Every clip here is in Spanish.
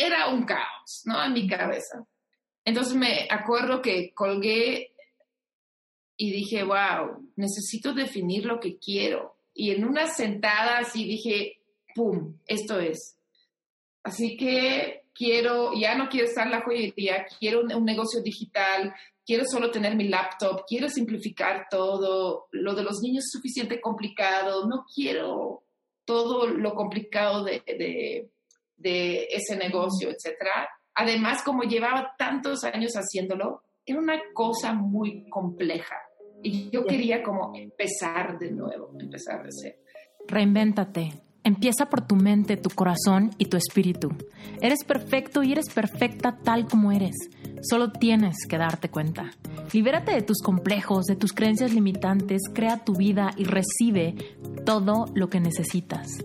era un caos, ¿no? En mi cabeza. Entonces me acuerdo que colgué y dije, wow, necesito definir lo que quiero. Y en una sentada así dije, ¡pum! Esto es. Así que quiero, ya no quiero estar en la joyería, quiero un, negocio digital, quiero solo tener mi laptop, quiero simplificar todo, lo de los niños es suficiente complicado, no quiero todo lo complicado de, de, de ese negocio, etcétera. Además, como llevaba tantos años haciéndolo, era una cosa muy compleja. Y yo quería como empezar de nuevo, empezar de cero. Reinvéntate. Empieza por tu mente, tu corazón y tu espíritu. Eres perfecto y eres perfecta tal como eres. Solo tienes que darte cuenta. Libérate de tus complejos, de tus creencias limitantes, crea tu vida y recibe todo lo que necesitas.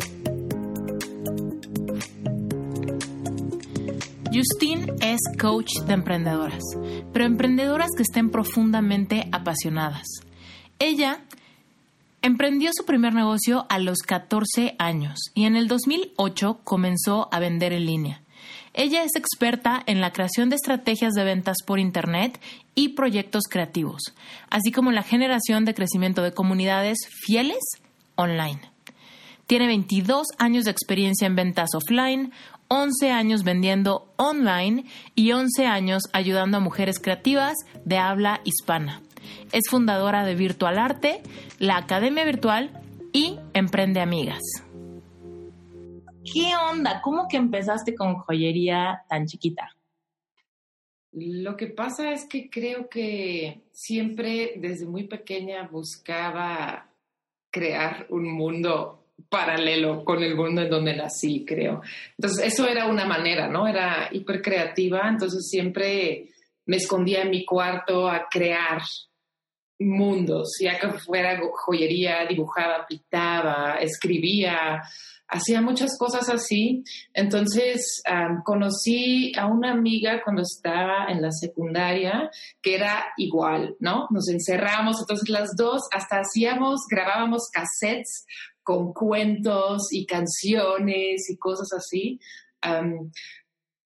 Justine es coach de emprendedoras, pero emprendedoras que estén profundamente apasionadas. Ella emprendió su primer negocio a los 14 años y en el 2008 comenzó a vender en línea. Ella es experta en la creación de estrategias de ventas por Internet y proyectos creativos, así como la generación de crecimiento de comunidades fieles online. Tiene 22 años de experiencia en ventas offline, 11 años vendiendo online y 11 años ayudando a mujeres creativas de habla hispana. Es fundadora de Virtual Arte, la Academia Virtual y Emprende Amigas. ¿Qué onda? ¿Cómo que empezaste con joyería tan chiquita? Lo que pasa es que creo que siempre desde muy pequeña buscaba crear un mundo paralelo con el mundo en donde nací, creo. Entonces, eso era una manera, ¿no? Era hiper creativa, entonces siempre me escondía en mi cuarto a crear mundos, ya que fuera joyería, dibujaba, pintaba, escribía, hacía muchas cosas así. Entonces conocí a una amiga cuando estaba en la secundaria que era igual, ¿no? Nos encerramos, entonces las dos hasta hacíamos, grabábamos cassettes con cuentos y canciones y cosas así.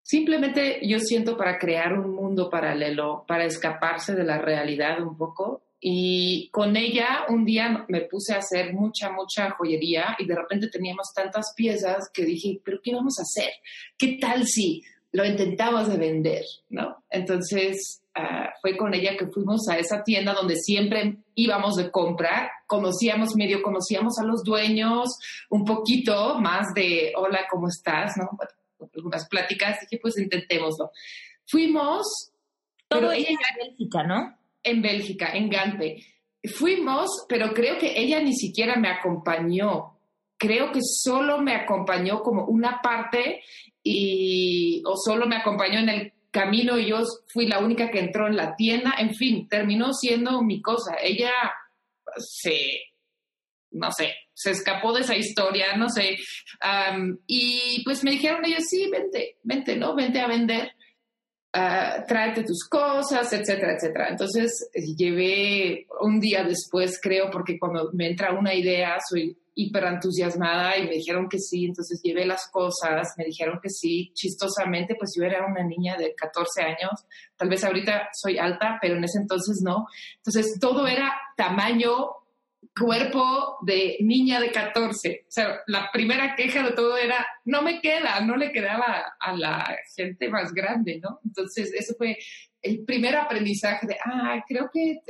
simplemente yo siento para crear un mundo paralelo, para escaparse de la realidad un poco. Y con ella un día me puse a hacer mucha, mucha joyería y de repente teníamos tantas piezas que dije, pero ¿qué vamos a hacer? ¿Qué tal si lo intentamos de vender? ¿No? Entonces Ah, fue con ella que fuimos a esa tienda donde siempre íbamos de comprar, conocíamos, medio conocíamos a los dueños, un poquito más de, hola, ¿cómo estás? ¿No? algunas pláticas, dije, pues intentémoslo. Fuimos... Todo ella en Bélgica, ¿no? En Bélgica, en Gante. Fuimos, pero creo que ella ni siquiera me acompañó. Creo que solo me acompañó como una parte y, o solo me acompañó en el camino yo fui la única que entró en la tienda, en fin, terminó siendo mi cosa. Ella se, no sé, se escapó de esa historia, no sé. y pues me dijeron ellos, sí, vente, vente, ¿no? Vente a vender. Uh, tráete tus cosas, etcétera, etcétera. Entonces llevé un día después, creo, porque cuando me entra una idea, soy hiper entusiasmada y me dijeron que sí, entonces llevé las cosas, me dijeron que sí, chistosamente, pues yo era una niña de 14 años, tal vez ahorita soy alta, pero en ese entonces no. Entonces todo era tamaño, cuerpo de niña de 14. O sea, la primera queja de todo era, no me queda, no le quedaba a la gente más grande, ¿no? Entonces eso fue el primer aprendizaje de, ah, creo que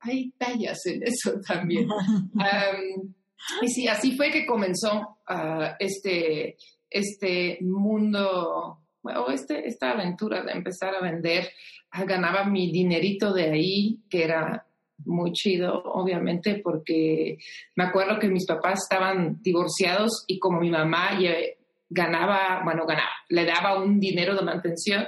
hay, tallas en eso también. Y sí, así fue que comenzó ah, este, este mundo, o este, esta aventura de empezar a vender. Ah, ganaba mi dinerito de ahí, que era muy chido, obviamente, porque me acuerdo que mis papás estaban divorciados y como mi mamá ganaba, bueno, ganaba, le daba un dinero de mantención,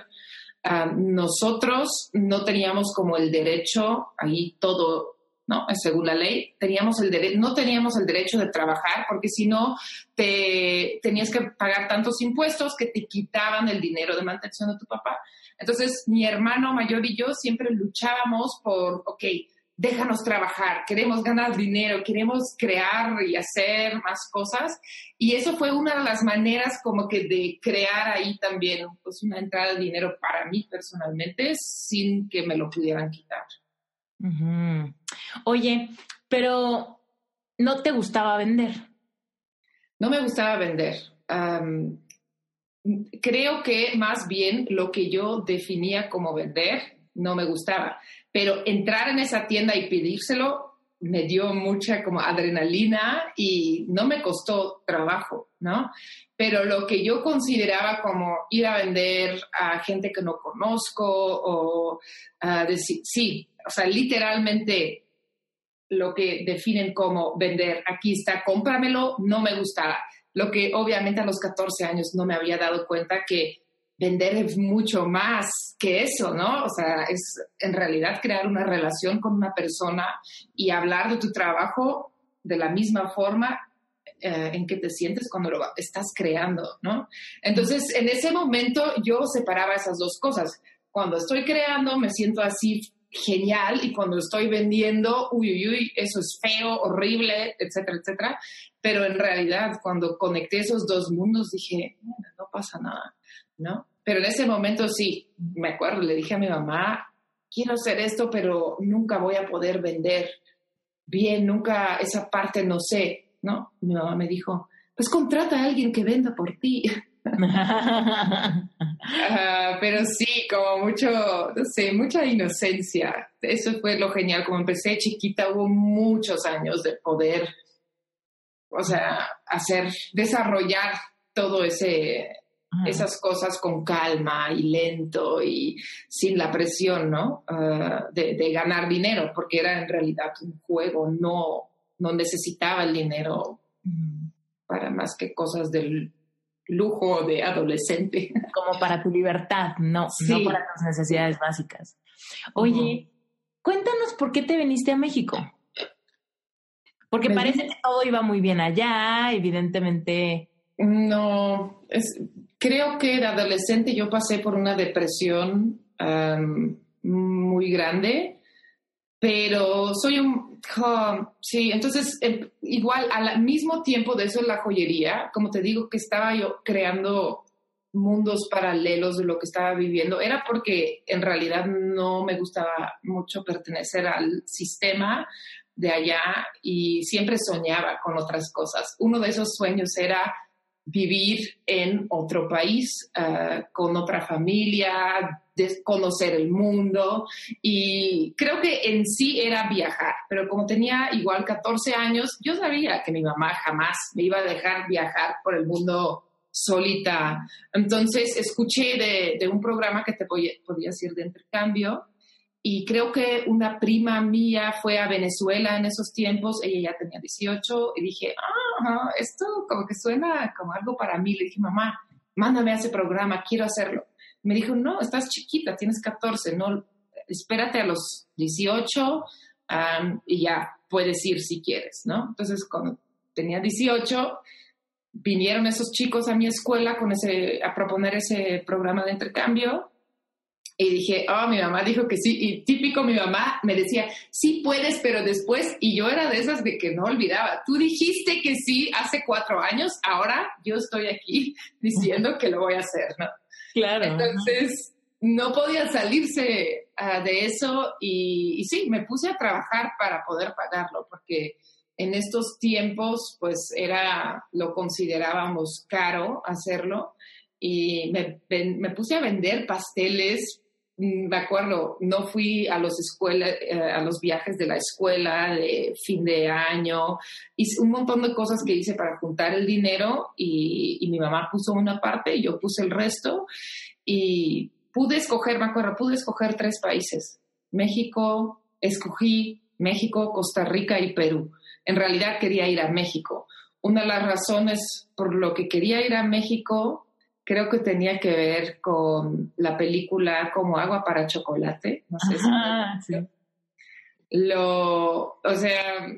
ah, nosotros no teníamos como el derecho, ahí todo, ¿no? Según la ley, teníamos el derecho, no teníamos el derecho de trabajar porque si no, te tenías que pagar tantos impuestos que te quitaban el dinero de mantención de tu papá. Entonces, mi hermano mayor y yo siempre luchábamos por, ok, déjanos trabajar, queremos ganar dinero, queremos crear y hacer más cosas. Y eso fue una de las maneras como que de crear ahí también pues una entrada de dinero para mí personalmente sin que me lo pudieran quitar. Oye, pero ¿no te gustaba vender? No me gustaba vender. creo que más bien lo que yo definía como vender no me gustaba. Pero entrar en esa tienda y pedírselo me dio mucha como adrenalina y no me costó trabajo, ¿no? Pero lo que yo consideraba como ir a vender a gente que no conozco o decir, sí, o sea, literalmente lo que definen como vender, aquí está, cómpramelo, no me gustaba. Lo que obviamente a los 14 años no me había dado cuenta que vender es mucho más que eso, ¿no? O sea, es en realidad crear una relación con una persona y hablar de tu trabajo de la misma forma eh, en que te sientes cuando lo estás creando, ¿no? Entonces, en ese momento yo separaba esas dos cosas. Cuando estoy creando me siento así genial y cuando estoy vendiendo, uy, uy, uy, eso es feo, horrible, etcétera, etcétera. Pero en realidad, cuando conecté esos dos mundos, dije, no pasa nada ¿no? Pero en ese momento sí, me acuerdo, le dije a mi mamá, quiero hacer esto, pero nunca voy a poder vender bien, nunca esa parte no sé, ¿no? Mi mamá me dijo, pues contrata a alguien que venda por ti. Pero sí, como mucho, no sé, mucha inocencia. Eso fue lo genial. Como empecé chiquita, hubo muchos años de poder, o sea, hacer, desarrollar todo ese, esas cosas con calma y lento y sin la presión, ¿no? Ah, de, ganar dinero, porque era en realidad un juego, no, no necesitaba el dinero para más que cosas del lujo de adolescente. Como para tu libertad, no, no para tus necesidades básicas. Oye, cuéntanos por qué te viniste a México. Porque parece que todo iba muy bien allá, evidentemente. No, es, creo que de adolescente yo pasé por una depresión muy grande, pero soy un... sí, entonces em, igual al mismo tiempo de eso la joyería, como te digo que estaba yo creando mundos paralelos de lo que estaba viviendo, era porque en realidad no me gustaba mucho pertenecer al sistema de allá y siempre soñaba con otras cosas. Uno de esos sueños era vivir en otro país, eh, con otra familia, conocer el mundo y creo que en sí era viajar, pero como tenía igual 14 años, yo sabía que mi mamá jamás me iba a dejar viajar por el mundo solita. Entonces escuché de, un programa que te podías ir de intercambio y creo que una prima mía fue a Venezuela en esos tiempos, ella ya tenía 18, y dije, ah, esto como que suena como algo para mí. Le dije, mamá, mándame a ese programa, quiero hacerlo. Me dijo, no, estás chiquita, tienes 14, no, espérate a los 18 y ya puedes ir si quieres, ¿no? Entonces, cuando tenía 18, vinieron esos chicos a mi escuela con ese, a proponer ese programa de intercambio y dije, oh, mi mamá dijo que sí. Y típico, mi mamá me decía, sí puedes, pero después, y yo era de esas de que no olvidaba, tú dijiste que sí hace cuatro años, ahora yo estoy aquí diciendo que lo voy a hacer, ¿no? Claro. Entonces, no podía salirse ah, de eso y, y sí, me puse a trabajar para poder pagarlo, porque en estos tiempos, pues era, lo considerábamos caro hacerlo y me, me, puse a vender pasteles me acuerdo, no fui a los escuelas, eh, a los viajes de la escuela de fin de año, hice un montón de cosas que hice para juntar el dinero y, mi mamá puso una parte y yo puse el resto y pude escoger, me acuerdo, pude escoger tres países. México, escogí México, Costa Rica y Perú. En realidad quería ir a México. Una de las razones por lo que quería ir a México creo que tenía que ver con la película Como agua para chocolate. No sé si Lo, o sea,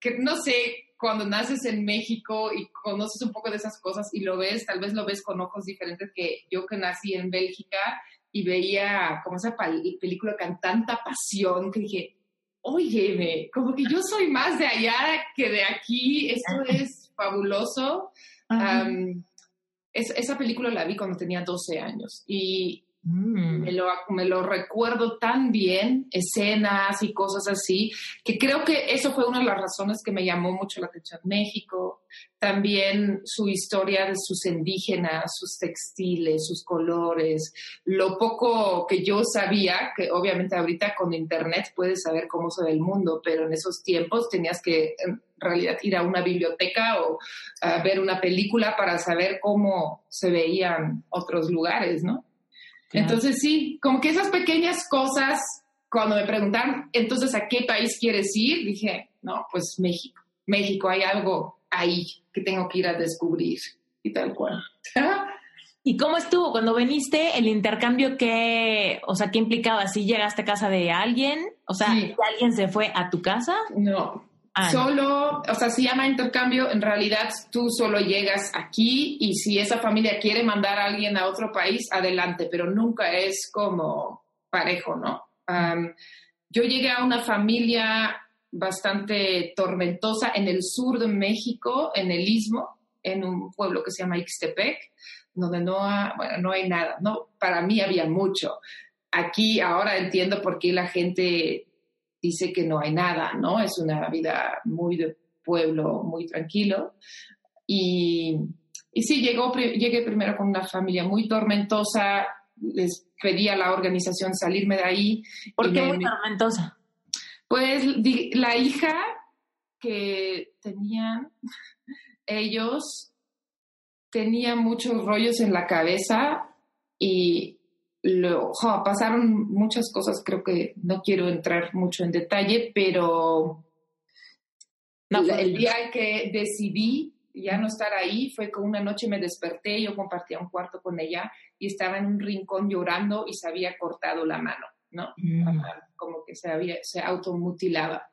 que no sé, cuando naces en México y conoces un poco de esas cosas y lo ves, tal vez lo ves con ojos diferentes que yo que nací en Bélgica y veía como esa película con tanta pasión que dije, oye, como que yo soy más de allá que de aquí, esto es fabuloso esa película la vi cuando tenía 12 años y mm. me, lo, me lo recuerdo tan bien, escenas y cosas así, que creo que eso fue una de las razones que me llamó mucho la atención México. También su historia de sus indígenas, sus textiles, sus colores, lo poco que yo sabía, que obviamente ahorita con internet puedes saber cómo se ve el mundo, pero en esos tiempos tenías que realidad ir a una biblioteca o a ver una película para saber cómo se veían otros lugares, ¿no? Entonces sí, como que esas pequeñas cosas, cuando me preguntaron, entonces, ¿a qué país quieres ir? Dije, no, pues México. México, hay algo ahí que tengo que ir a descubrir y tal cual. ¿Y cómo estuvo cuando viniste el intercambio que, o sea, qué implicaba? ¿Si llegaste a casa de alguien? O sea, ¿alguien se fue a tu casa? No, Ah, solo, o sea, se llama intercambio, en realidad tú solo llegas aquí y si esa familia quiere mandar a alguien a otro país, adelante, pero nunca es como parejo, ¿no? yo llegué a una familia bastante tormentosa en el sur de México, en el Istmo, en un pueblo que se llama Ixtepec, donde no, bueno, no hay nada, ¿no? Para mí había mucho. Aquí ahora entiendo por qué la gente dice que no hay nada, ¿no? Es una vida muy de pueblo, muy tranquilo. Y, y sí, llegó, llegué primero con una familia muy tormentosa, les pedí a la organización salirme de ahí. ¿Por qué muy tormentosa? Pues la hija que tenían ellos tenía muchos rollos en la cabeza y lo, pasaron muchas cosas, creo que no quiero entrar mucho en detalle, pero el pues, día que decidí ya no estar ahí fue que una noche me desperté, yo compartía un cuarto con ella y estaba en un rincón llorando y se había cortado la mano, ¿no? Mm. Como que se había, se automutilaba.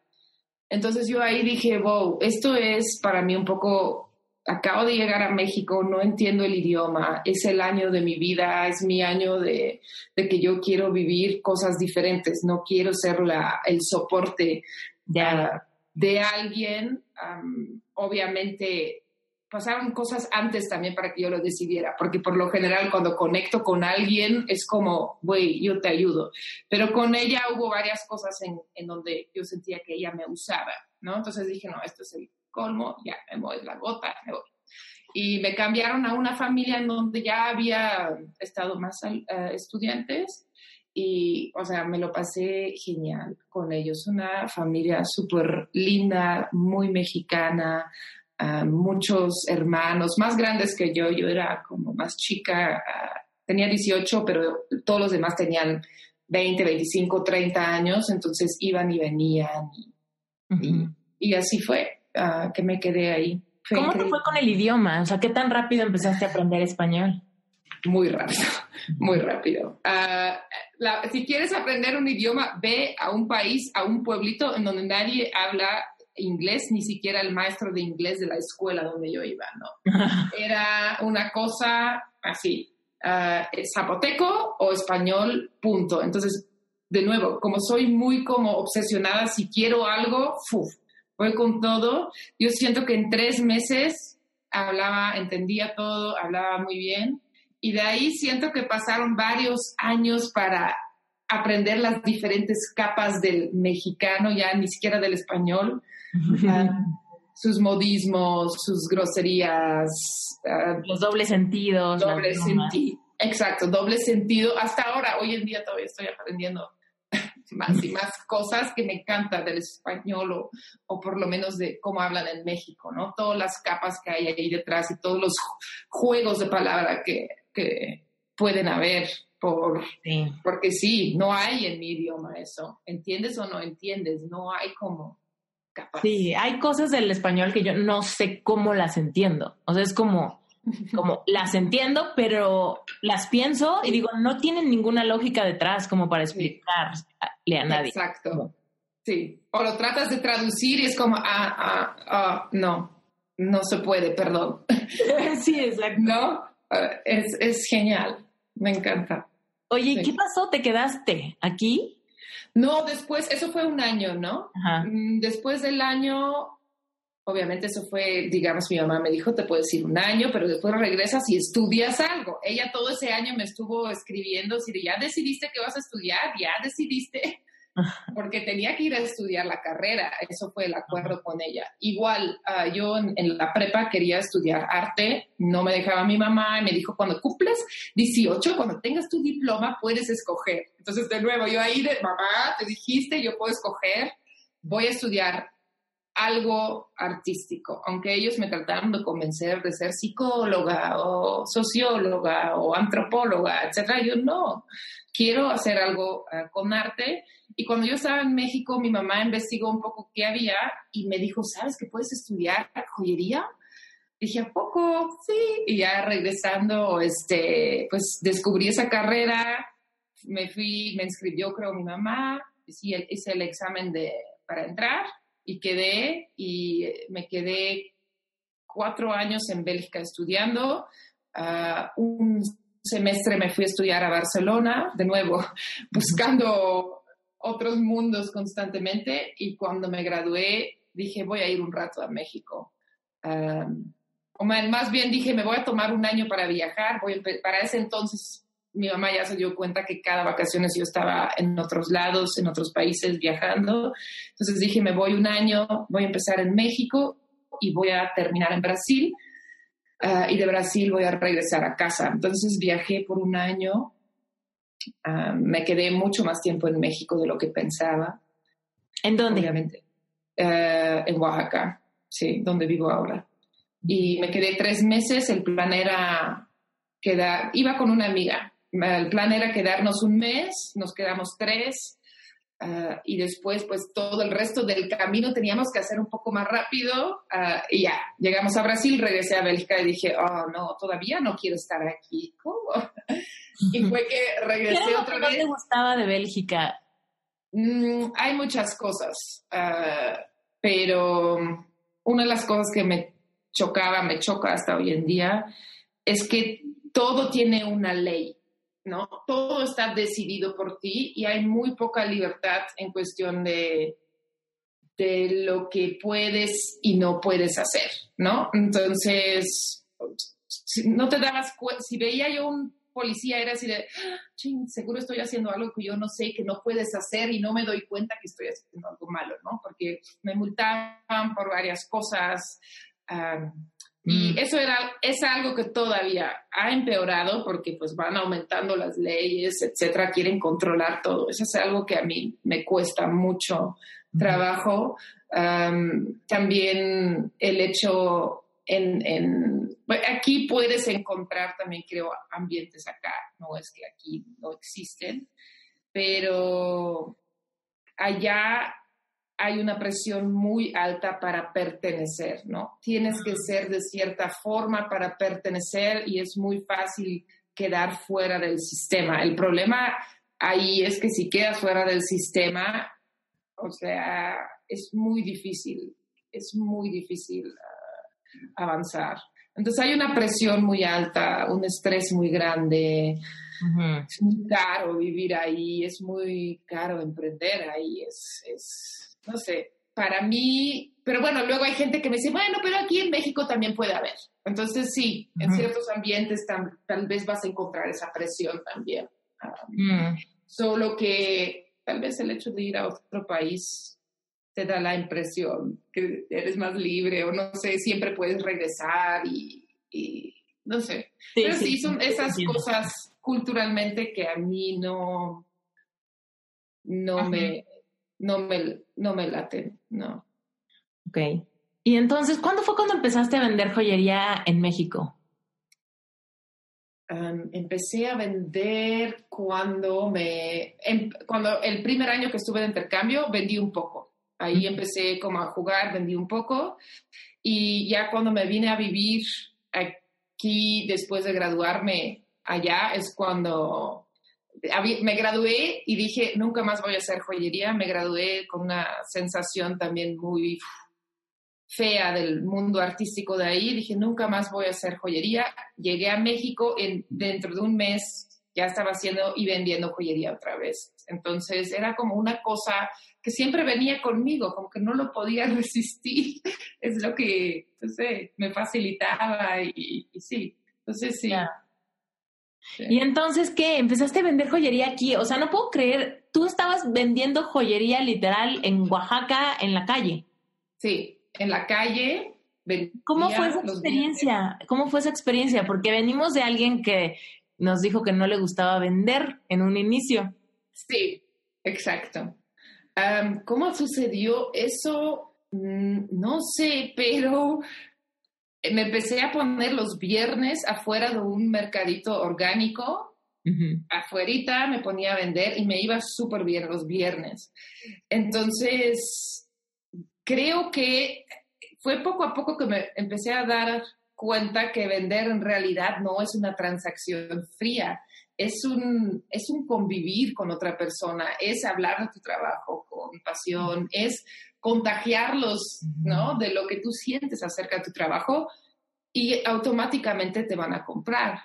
Entonces yo ahí dije, wow, esto es para mí un poco acabo de llegar a México, no entiendo el idioma, es el año de mi vida, es mi año de, que yo quiero vivir cosas diferentes, no quiero ser la, el soporte de, ah, de alguien. obviamente pasaron cosas antes también para que yo lo decidiera, porque por lo general cuando conecto con alguien es como, güey, yo te ayudo. Pero con ella hubo varias cosas en, en donde yo sentía que ella me usaba, ¿no? Entonces dije, no, esto es el colmo, ya me voy, la gota, me voy. Y me cambiaron a una familia en donde ya había estado más eh, estudiantes y, o sea, me lo pasé genial con ellos. Una familia súper linda, muy mexicana, ah, muchos hermanos más grandes que yo. Yo era como más chica, ah, tenía 18, pero todos los demás tenían 20, 25, 30 años, entonces iban y venían y así fue. Ah, que me quedé ahí. ¿Cómo te fue con el idioma? O sea, ¿qué tan rápido empezaste a aprender español? Muy rápido, muy rápido. Ah, si quieres aprender un idioma, ve a un país, a un pueblito en donde nadie habla inglés, ni siquiera el maestro de inglés de la escuela donde yo iba, ¿no? Era una cosa así, uh, zapoteco o español, punto. Entonces, de nuevo, como soy muy como obsesionada, si quiero algo, ¡fuf! Voy con todo. Yo siento que en tres meses hablaba, entendía todo, hablaba muy bien. Y de ahí siento que pasaron varios años para aprender las diferentes capas del mexicano, ya ni siquiera del español. Ah, sus modismos, sus groserías. Ah, Los dobles sentidos. Doble sentido. Exacto, doble sentido. Hasta ahora, hoy en día todavía estoy aprendiendo más y más cosas que me encantan del español o, por lo menos de cómo hablan en México, ¿no? Todas las capas que hay ahí detrás y todos los juegos de palabra que, pueden haber por, porque sí, no hay en mi idioma eso. ¿Entiendes o no entiendes? No hay como capas. Sí, hay cosas del español que yo no sé cómo las entiendo. O sea, es como como las entiendo, pero las pienso y digo, no tienen ninguna lógica detrás como para explicarle a nadie. Exacto. Sí. O lo tratas de traducir y es como, ah, ah, ah, no, no se puede, perdón. sí, exacto. ¿No? Ah, es, es genial, me encanta. Oye, ¿qué pasó? ¿Te quedaste aquí? No, después, eso fue un año, ¿no? Ajá. Mm, Después del año, obviamente eso fue, digamos, mi mamá me dijo, te puedes ir un año, pero después regresas y estudias algo. Ella todo ese año me estuvo escribiendo, si ya decidiste que vas a estudiar, ya decidiste, porque tenía que ir a estudiar la carrera, eso fue el acuerdo con ella. Igual, ah, yo en, en la prepa quería estudiar arte, no me dejaba mi mamá, y me dijo, cuando cumples 18, cuando tengas tu diploma, puedes escoger. Entonces, de nuevo, yo ahí de, mamá, te dijiste, yo puedo escoger, voy a estudiar algo artístico, aunque ellos me trataron de convencer de ser psicóloga o socióloga o antropóloga, etcétera, yo no, quiero hacer algo uh, con arte. Y cuando yo estaba en México, mi mamá investigó un poco qué había y me dijo, ¿sabes que puedes estudiar joyería? Dije, ¿a poco? Sí. Y ya regresando, este, pues descubrí esa carrera, me fui, me inscribió, creo, mi mamá, hice el, hice el examen de, para entrar y quedé, y me quedé cuatro años en Bélgica estudiando. Uh, un semestre me fui a estudiar a Barcelona, de nuevo, buscando otros mundos constantemente, y cuando me gradué dije, voy a ir un rato a México. Um, o más bien dije, me voy a tomar un año para viajar. Voy para ese entonces mi mamá ya se dio cuenta que cada vacaciones yo estaba en otros lados, en otros países viajando. Entonces dije, me voy un año, voy a empezar en México y voy a terminar en Brasil. Uh, y de Brasil voy a regresar a casa. Entonces viajé por un año. Uh, me quedé mucho más tiempo en México de lo que pensaba. ¿En dónde? Obviamente. Uh, en Oaxaca, sí, donde vivo ahora. Y me quedé tres meses. El plan era quedar, iba con una amiga el plan era quedarnos un mes, nos quedamos tres. Uh, y después, pues todo el resto del camino teníamos que hacer un poco más rápido uh, y ya, llegamos a Brasil, regresé a Bélgica y dije, oh no, todavía no quiero estar aquí. ¿Cómo? y fue que regresé ¿Qué era otra lo que vez. te gustaba de Bélgica? Mm, hay muchas cosas, uh, pero una de las cosas que me chocaba, me choca hasta hoy en día, es que todo tiene una ley. ¿No? Todo está decidido por ti y hay muy poca libertad en cuestión de, de lo que puedes y no puedes hacer, ¿no? Entonces, si no te dabas cuenta, si veía yo un policía era así de, ching, seguro estoy haciendo algo que yo no sé, que no puedes hacer y no me doy cuenta que estoy haciendo algo malo, ¿no? Porque me multaban por varias cosas. Y eso era, es algo que todavía ha empeorado porque pues van aumentando las leyes, etcétera, quieren controlar todo. Eso es algo que a mí me cuesta mucho trabajo. Um, también el hecho en, en aquí puedes encontrar también creo ambientes acá, no es que aquí no existen, pero allá hay una presión muy alta para pertenecer, ¿no? Tienes que ser de cierta forma para pertenecer y es muy fácil quedar fuera del sistema. El problema ahí es que si quedas fuera del sistema, o sea, es muy difícil, es muy difícil uh, avanzar. Entonces hay una presión muy alta, un estrés muy grande. Uh -huh. Es muy caro vivir ahí, es muy caro emprender ahí, es, es no sé, para mí, pero bueno, luego hay gente que me dice, bueno, pero aquí en México también puede haber. Entonces sí, uh -huh. en ciertos ambientes tam, tal vez vas a encontrar esa presión también. Um, mm. Solo que tal vez el hecho de ir a otro país te da la impresión que eres más libre o no sé, siempre puedes regresar y, y no sé. Sí, pero sí, sí son esas sí. cosas culturalmente que a mí no, no me no me, no me laten, no. Ok. Y entonces, ¿cuándo fue cuando empezaste a vender joyería en México? Um, empecé a vender cuando me, em, cuando el primer año que estuve de intercambio vendí un poco. Ahí empecé como a jugar, vendí un poco y ya cuando me vine a vivir aquí, después de graduarme allá, es cuando me gradué y dije, nunca más voy a hacer joyería. Me gradué con una sensación también muy fea del mundo artístico de ahí. Dije, nunca más voy a hacer joyería. Llegué a México en, dentro de un mes ya estaba haciendo y vendiendo joyería otra vez. Entonces era como una cosa que siempre venía conmigo, como que no lo podía resistir. es lo que, no sé, me facilitaba y, sí. Entonces sí. Y entonces, ¿qué? ¿Empezaste a vender joyería aquí? O sea, no puedo creer, tú estabas vendiendo joyería literal en Oaxaca, en la calle. Sí, en la calle. ¿Cómo fue esa experiencia? ¿Cómo fue esa experiencia? Porque venimos de alguien que nos dijo que no le gustaba vender en un inicio. Sí, exacto. ¿Cómo sucedió eso? Mm, no sé, pero me empecé a poner los viernes afuera de un mercadito orgánico. Afuerita me ponía a vender y me iba súper bien los viernes. Entonces, creo que fue poco a poco que me empecé a dar cuenta que vender en realidad no es una transacción fría, es un, es un convivir con otra persona, es hablar de tu trabajo con pasión, es contagiarlos, ¿no? De lo que tú sientes acerca de tu trabajo y automáticamente te van a comprar.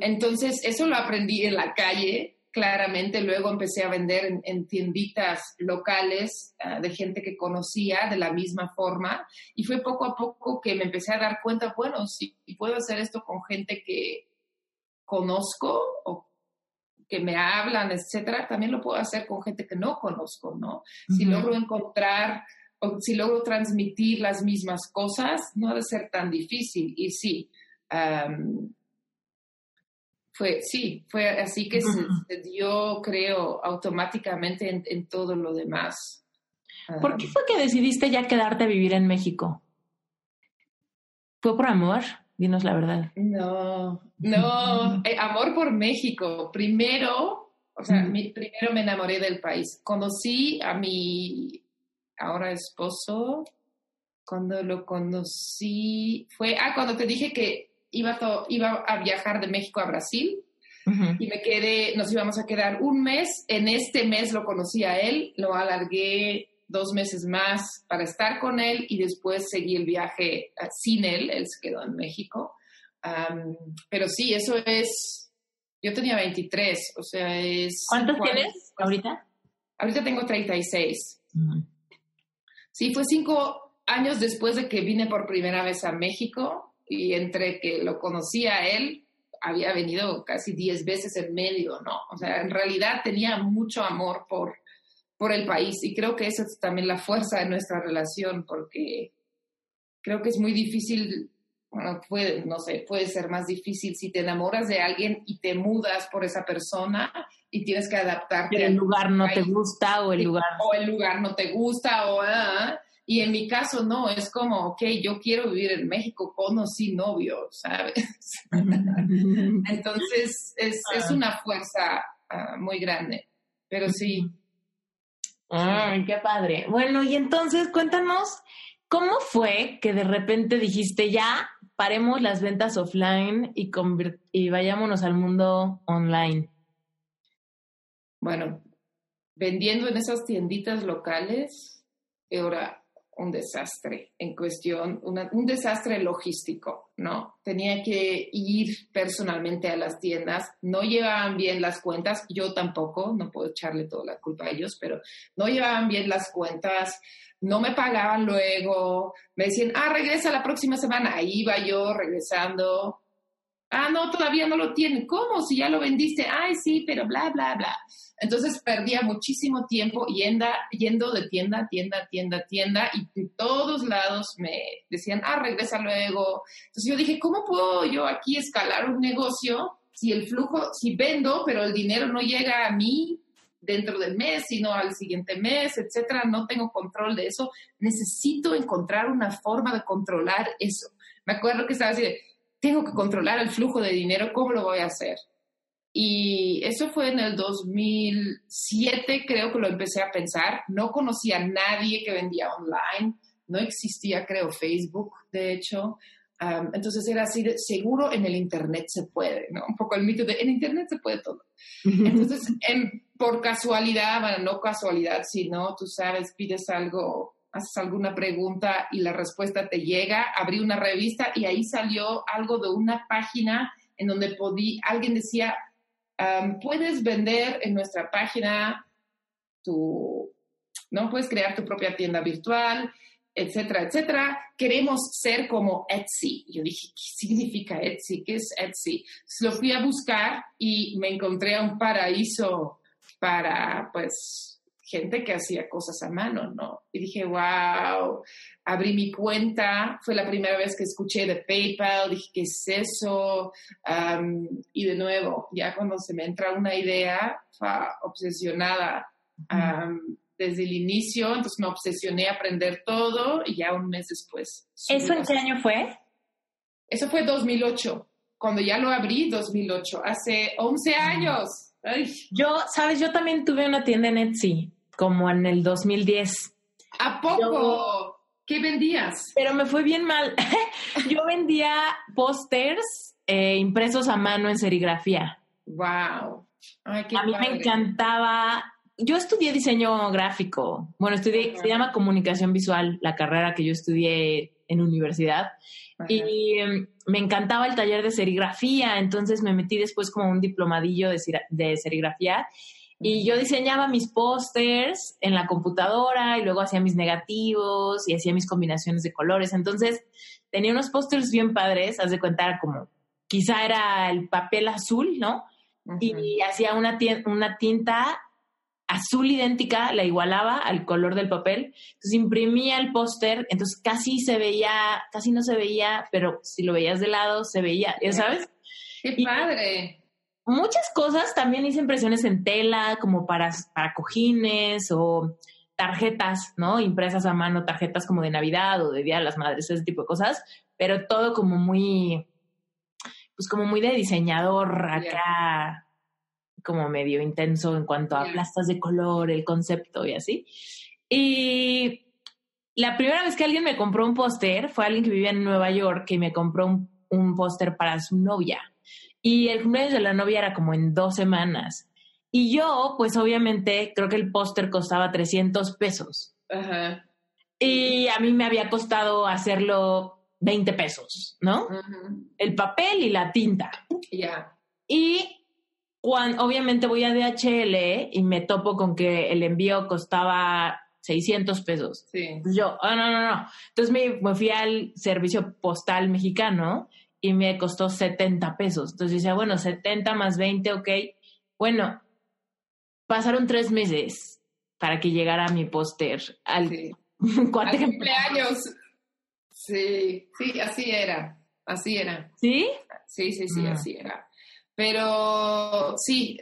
entonces, eso lo aprendí en la calle, claramente. Luego empecé a vender en, tienditas locales ah, de gente que conocía de la misma forma. Y fue poco a poco que me empecé a dar cuenta, bueno, si puedo hacer esto con gente que conozco o que me hablan, etcétera, también lo puedo hacer con gente que no conozco, ¿no? Si logro encontrar o si logro transmitir las mismas cosas, no ha de ser tan difícil. Y sí, fue, sí, fue así que se, dio, creo, automáticamente en, todo lo demás. ¿Por qué fue que decidiste ya quedarte a vivir en México? ¿Fue por amor? Dinos la verdad. No, no, eh, amor por México. Primero, o sea, primero me enamoré del país. Conocí a mi ahora esposo, cuando lo conocí, fue, ah, cuando te dije que iba, iba a viajar de México a Brasil y me quedé, nos íbamos a quedar un mes. En este mes lo conocí a él, lo alargué dos meses más para estar con él y después seguí el viaje eh, sin él, él se quedó en México. pero sí, eso es, yo tenía 23, o sea, es... ¿Cuántos tienes ahorita? Ahorita tengo 36. Sí, fue cinco años después de que vine por primera vez a México y entre que lo conocía a él, había venido casi 10 veces en medio, ¿no? O sea, en realidad tenía mucho amor por, por el país y creo que esa es también la fuerza de nuestra relación porque creo que es muy difícil, bueno, puede, no sé, puede ser más difícil si te enamoras de alguien y te mudas por esa persona y tienes que adaptarte. Pero el lugar no te gusta o el lugar... O el lugar no te gusta o... Ah, y en mi caso no, es como, ok, yo quiero vivir en México con o sin novio, ¿sabes? Entonces es, es, ah. una fuerza ah, muy grande, pero sí. Ay, qué padre. Bueno, y entonces cuéntanos, ¿cómo fue que de repente dijiste ya paremos las ventas offline y, y vayámonos al mundo online? Bueno, vendiendo en esas tienditas locales, ahora un desastre en cuestión, un desastre logístico, ¿no? Tenía que ir personalmente a las tiendas, no llevaban bien las cuentas, yo tampoco, no puedo echarle toda la culpa a ellos, pero no llevaban bien las cuentas, no me pagaban luego, me decían, ah, regresa la próxima semana, ahí iba yo regresando, Ah, no, todavía no lo tienen. ¿Cómo? Si ya lo vendiste. Ay, sí, pero bla, bla, bla. Entonces perdía muchísimo tiempo yendo, yendo de tienda a tienda, tienda, tienda, y de todos lados me decían, ah, regresa luego. Entonces yo dije, ¿cómo puedo yo aquí escalar un negocio si el flujo, si vendo, pero el dinero no llega a mí dentro del mes, sino al siguiente mes, etcétera? No tengo control de eso. Necesito encontrar una forma de controlar eso. Me acuerdo que estaba así de, tengo que controlar el flujo de dinero, ¿cómo lo voy a hacer? Y eso fue en el 2007, creo que lo empecé a pensar. No conocía a nadie que vendía online, no existía, creo, Facebook, de hecho. entonces era así de, seguro en el Internet se puede, ¿no? Un poco el mito de, en Internet se puede todo. Entonces, por casualidad, bueno, no casualidad, sino, tú sabes, pides algo, haces alguna pregunta y la respuesta te llega, abrí una revista y ahí salió algo de una página en donde podí, alguien decía, puedes vender en nuestra página tu, ¿no? Puedes crear tu propia tienda virtual, etcétera, etcétera. Queremos ser como Etsy. Yo dije, ¿qué significa Etsy? ¿Qué es Etsy? lo fui a buscar y me encontré a un paraíso para, pues, gente que hacía cosas a mano, ¿no? Y dije, wow, abrí mi cuenta, fue la primera vez que escuché de PayPal, dije, ¿qué es eso? y de nuevo, ya cuando se me entra una idea, obsesionada desde el inicio, entonces me obsesioné a aprender todo y ya un mes después. ¿Eso en qué año fue? Eso fue 2008, cuando ya lo abrí, 2008, hace 11 años. Yo, sabes, yo también tuve una tienda en Etsy, como en el 2010. ¿A poco? ¿Qué vendías? Pero me fue bien mal. yo vendía pósters eh, impresos a mano en serigrafía. Wow. a mí me encantaba yo estudié diseño gráfico. Bueno, estudié, se llama comunicación visual, la carrera que yo estudié en universidad. Y em, me encantaba el taller de serigrafía, entonces me metí después como un diplomadillo de, de serigrafía. Y yo diseñaba mis pósters en la computadora y luego hacía mis negativos y hacía mis combinaciones de colores. Entonces tenía unos pósters bien padres, haz de cuenta como, quizá era el papel azul, ¿no? Y hacía una, una tinta azul idéntica, la igualaba al color del papel. Entonces imprimía el póster, entonces casi se veía, casi no se veía, pero si lo veías de lado se veía, ¿ya sabes? ¡Qué padre! Muchas cosas, también hice impresiones en tela, como para, para cojines o tarjetas, ¿no? Impresas a mano, tarjetas como de Navidad o de Día de las Madres, ese tipo de cosas, pero todo como muy, pues como muy de diseñador acá como medio intenso en cuanto a plastas de color, el concepto y así. Y la primera vez que alguien me compró un póster fue alguien que vivía en Nueva York y me compró un, un póster para su novia. Y el cumpleaños de la novia era como en dos semanas. Y yo, pues obviamente, creo que el póster costaba 300 pesos. Ajá. Y a mí me había costado hacerlo 20 pesos, ¿no? El papel y la tinta. Ya. Y cuando, obviamente voy a DHL y me topo con que el envío costaba 600 pesos. Sí. Yo, oh, no, no, no. Entonces me, fui al servicio postal mexicano y me costó 70 pesos. Entonces decía, bueno, 70 más 20, ok. Bueno, pasaron tres meses para que llegara mi póster al, sí. cumpleaños. Sí, sí, así era. Así era. ¿Sí? Sí, sí, sí, mm. así era. Pero sí,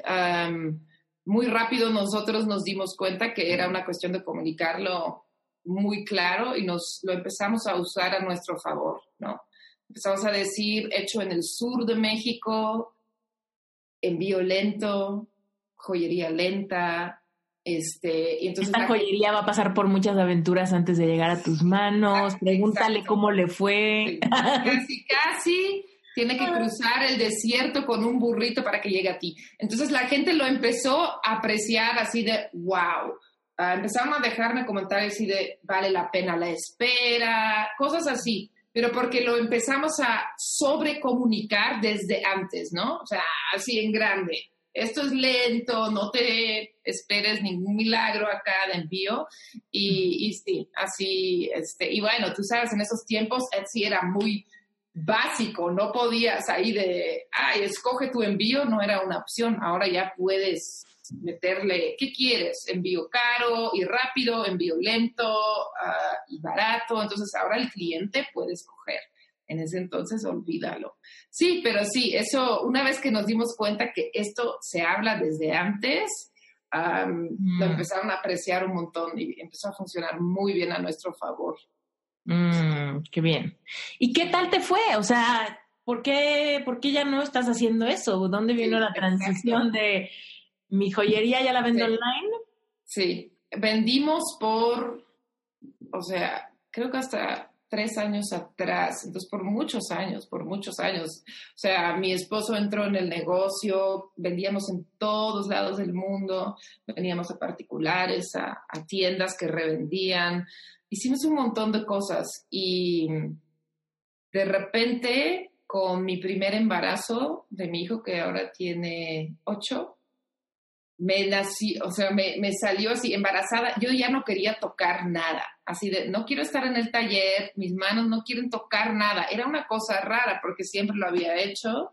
muy rápido nosotros nos dimos cuenta que era una cuestión de comunicarlo muy claro y nos lo empezamos a usar a nuestro favor, ¿no? Empezamos a decir hecho en el sur de México, envío lento, joyería lenta, este, y entonces Esta joyería va a pasar por muchas aventuras antes de llegar a tus manos. Pregúntale cómo le fue. Casi, casi tiene que cruzar el desierto con un burrito para que llegue a ti. Entonces la gente lo empezó a apreciar así de, wow. Ah, empezaron a dejarme comentarios así de, vale la pena la espera, cosas así, pero porque lo empezamos a sobrecomunicar desde antes, ¿no? O sea, así en grande. Esto es lento, no te esperes ningún milagro acá de envío. Y, sí, así, este, y bueno, tú sabes, en esos tiempos Etsy era muy, básico, no podías ahí de, ay, escoge tu envío, no era una opción, ahora ya puedes meterle, ¿qué quieres? Envío caro y rápido, envío lento ah, y barato, entonces ahora el cliente puede escoger. En ese entonces, olvídalo. Sí, pero sí, eso, una vez que nos dimos cuenta que esto se habla desde antes, lo mm. empezaron a apreciar un montón y empezó a funcionar muy bien a nuestro favor. Mm, qué bien. ¿Y qué tal te fue? O sea, ¿por qué, ¿por qué ya no estás haciendo eso? ¿Dónde vino la transición de mi joyería ya la vendo online? Sí, vendimos por, o sea, creo que hasta tres años atrás, entonces por muchos años, por muchos años. O sea, mi esposo entró en el negocio, vendíamos en todos lados del mundo, veníamos a particulares, a, a tiendas que revendían, hicimos un montón de cosas y de repente con mi primer embarazo de mi hijo, que ahora tiene ocho, me nací, o sea, me, me, salió así embarazada, yo ya no quería tocar nada, así de, no quiero estar en el taller, mis manos no quieren tocar nada, era una cosa rara porque siempre lo había hecho,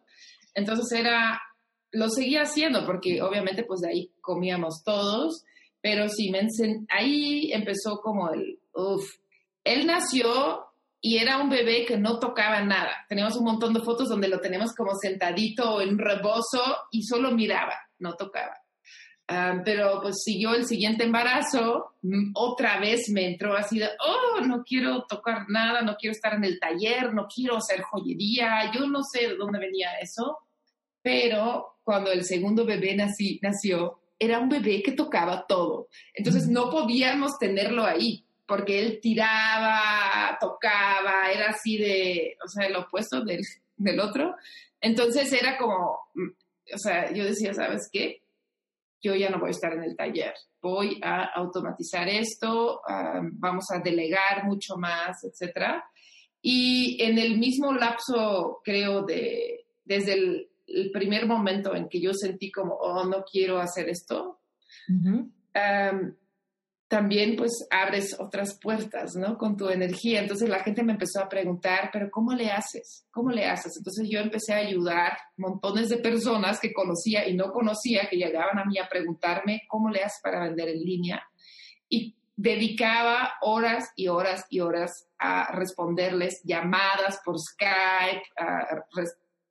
entonces era, lo seguía haciendo porque obviamente pues de ahí comíamos todos, pero sí, me ahí empezó como el, uff, él nació y era un bebé que no tocaba nada, tenemos un montón de fotos donde lo tenemos como sentadito en rebozo y solo miraba, no tocaba pero pues siguió el siguiente embarazo, otra vez me entró así de, oh, no quiero tocar nada, no quiero estar en el taller, no quiero hacer joyería, yo no sé de dónde venía eso, pero cuando el segundo bebé nació, era un bebé que tocaba todo, entonces no podíamos tenerlo ahí, porque él tiraba, tocaba, era así de, o sea, el opuesto del, del otro, entonces era como, mm, o sea, yo decía, ¿sabes qué? Yo ya no voy a estar en el taller, voy a automatizar esto, vamos a delegar mucho más, etc. Y en el mismo lapso, creo, de, desde el, primer momento en que yo sentí como, oh, no quiero hacer esto, también pues abres otras puertas, ¿no? Con tu energía. Entonces la gente me empezó a preguntar, pero ¿cómo le haces? ¿Cómo le haces? Entonces yo empecé a ayudar montones de personas que conocía y no conocía, que llegaban a mí a preguntarme, ¿cómo le haces para vender en línea? Y dedicaba horas y horas y horas a responderles llamadas por Skype,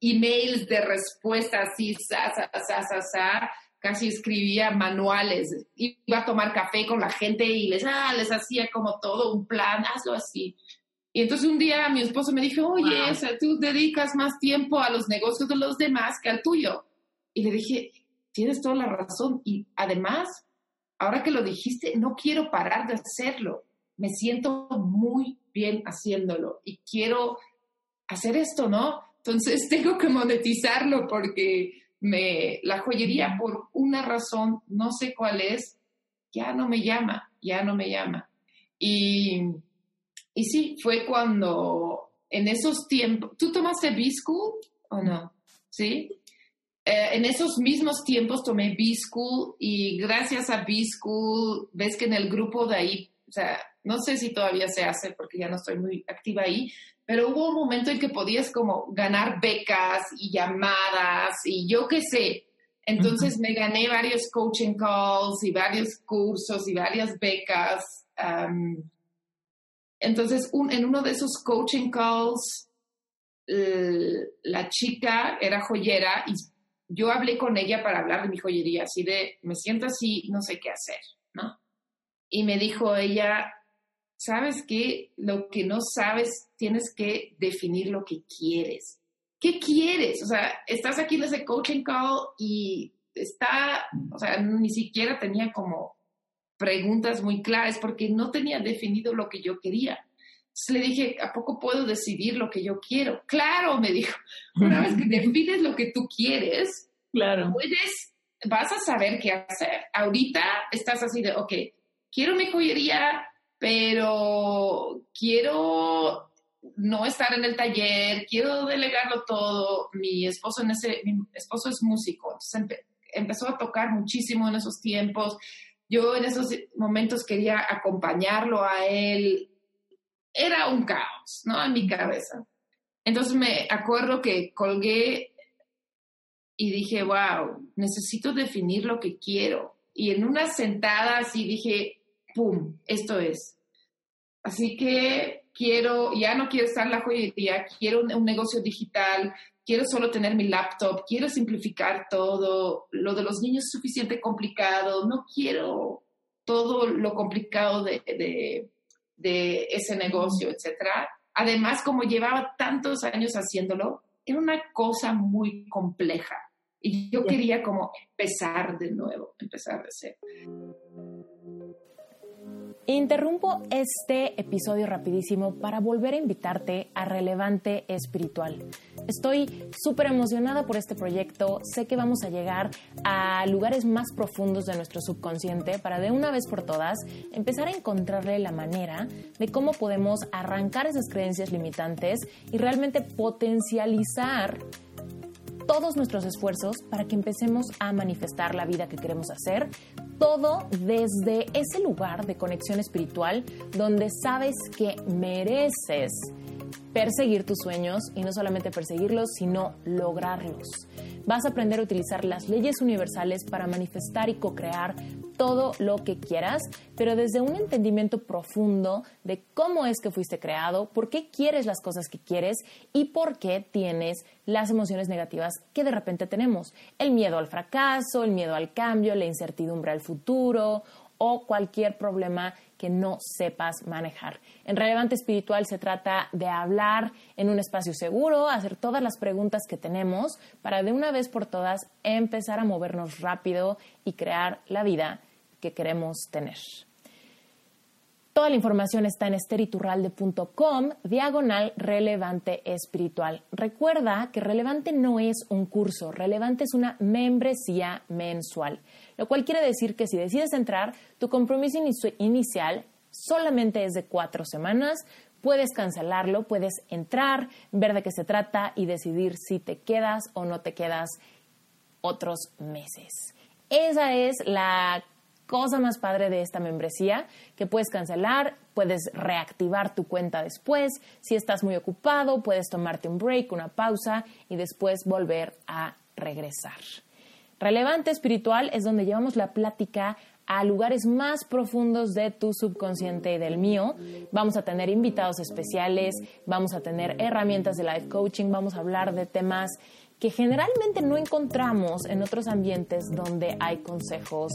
emails de respuesta así, sa, sa, sa, sa, sa casi escribía manuales, iba a tomar café con la gente y les, ah, les hacía como todo un plan, hazlo así. Y entonces un día mi esposo me dijo, oye, tú dedicas más tiempo a los negocios de los demás que al tuyo. Y le dije, tienes toda la razón. Y además, ahora que lo dijiste, no quiero parar de hacerlo. Me siento muy bien haciéndolo y quiero hacer esto, ¿no? Entonces tengo que monetizarlo porque me, la joyería por una razón, no sé cuál es, ya no me llama, ya no me llama. Y, y sí, fue cuando en esos tiempos, ¿tú tomaste B-School o no? ¿Sí? Eh, en esos mismos tiempos tomé B-School y gracias a B-School, ves que en el grupo de ahí, o sea, no sé si todavía se hace porque ya no estoy muy activa ahí, pero hubo un momento en que podías como ganar becas y llamadas y yo qué sé. Entonces me gané varios coaching calls y varios cursos y varias becas. entonces, en uno de esos coaching calls, la chica era joyera y yo hablé con ella para hablar de mi joyería, así de, me siento así, no sé qué hacer, ¿no? Y me dijo ella, ¿sabes qué? Lo que no sabes, tienes que definir lo que quieres. ¿Qué quieres? O sea, estás aquí en ese coaching call y está, o sea, ni siquiera tenía como preguntas muy claras porque no tenía definido lo que yo quería. Entonces le dije, ¿a poco puedo decidir lo que yo quiero? Claro, me dijo, una vez que defines lo que tú quieres, claro. puedes, vas a saber qué hacer. Ahorita estás así de, ok, quiero mi joyería, pero quiero no estar en el taller, quiero delegarlo todo. Mi esposo en ese, mi esposo es músico, empezó a tocar muchísimo en esos tiempos. Yo en esos momentos quería acompañarlo a él. Era un caos, ¿no? En mi cabeza. Entonces me acuerdo que colgué y dije, wow, necesito definir lo que quiero. Y en una sentada así dije, ¡pum! Esto es. Así que quiero, ya no quiero estar en la joyería, quiero un, negocio digital, quiero solo tener mi laptop, quiero simplificar todo, lo de los niños es suficiente complicado, no quiero todo lo complicado de, de, de ese negocio, etc. Además, como llevaba tantos años haciéndolo, era una cosa muy compleja. Y yo quería como empezar de nuevo, empezar de cero. Interrumpo este episodio rapidísimo para volver a invitarte a Relevante Espiritual. Estoy súper emocionada por este proyecto. Sé que vamos a llegar a lugares más profundos de nuestro subconsciente para de una vez por todas empezar a encontrarle la manera de cómo podemos arrancar esas creencias limitantes y realmente potencializar todos nuestros esfuerzos para que empecemos a manifestar la vida que queremos hacer, todo desde ese lugar de conexión espiritual donde sabes que mereces perseguir tus sueños y no solamente perseguirlos, sino lograrlos. Vas a aprender a utilizar las leyes universales para manifestar y co-crear todo lo que quieras, pero desde un entendimiento profundo de cómo es que fuiste creado, por qué quieres las cosas que quieres y por qué tienes las emociones negativas que de repente tenemos. El miedo al fracaso, el miedo al cambio, la incertidumbre al futuro o cualquier problema que no sepas manejar. En Relevante Espiritual se trata de hablar en un espacio seguro, hacer todas las preguntas que tenemos para de una vez por todas empezar a movernos rápido y crear la vida que queremos tener. Toda la información está en esteriturralde.com, diagonal relevante espiritual. Recuerda que relevante no es un curso, relevante es una membresía mensual, lo cual quiere decir que si decides entrar, tu compromiso inicial solamente es de cuatro semanas, puedes cancelarlo, puedes entrar, ver de qué se trata y decidir si te quedas o no te quedas otros meses. Esa es la cosa más padre de esta membresía, que puedes cancelar, puedes reactivar tu cuenta después. Si estás muy ocupado, puedes tomarte un break, una pausa y después volver a regresar. Relevante espiritual es donde llevamos la plática a lugares más profundos de tu subconsciente y del mío. Vamos a tener invitados especiales, vamos a tener herramientas de life coaching, vamos a hablar de temas que generalmente no encontramos en otros ambientes donde hay consejos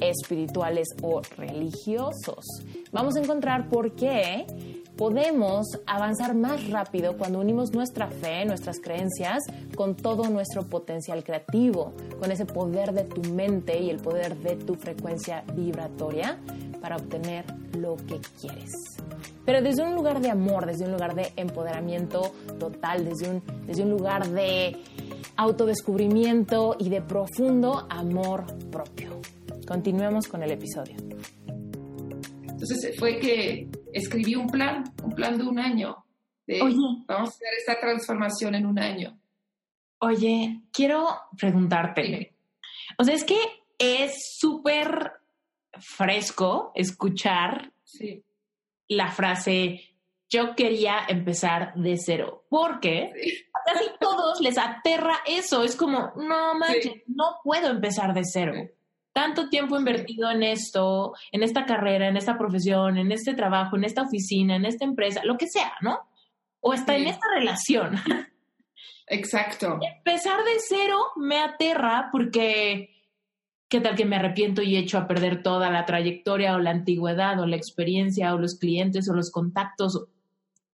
espirituales o religiosos. Vamos a encontrar por qué podemos avanzar más rápido cuando unimos nuestra fe, nuestras creencias, con todo nuestro potencial creativo, con ese poder de tu mente y el poder de tu frecuencia vibratoria para obtener lo que quieres. Pero desde un lugar de amor, desde un lugar de empoderamiento total, desde un, desde un lugar de autodescubrimiento y de profundo amor propio. Continuemos con el episodio. Entonces fue que escribí un plan, un plan de un año. Oye. Vamos a hacer esta transformación en un año. Oye, quiero preguntarte. O sea, es que es súper fresco escuchar la frase yo quería empezar de cero, porque a casi todos les aterra eso, es como, no manches, no puedo empezar de cero. Tanto tiempo invertido en esto, en esta carrera, en esta profesión, en este trabajo, en esta oficina, en esta empresa, lo que sea, ¿no? O hasta en esta relación. Exacto. Empezar de cero me aterra porque ¿Qué tal que me arrepiento y echo a perder toda la trayectoria o la antigüedad o la experiencia o los clientes o los contactos,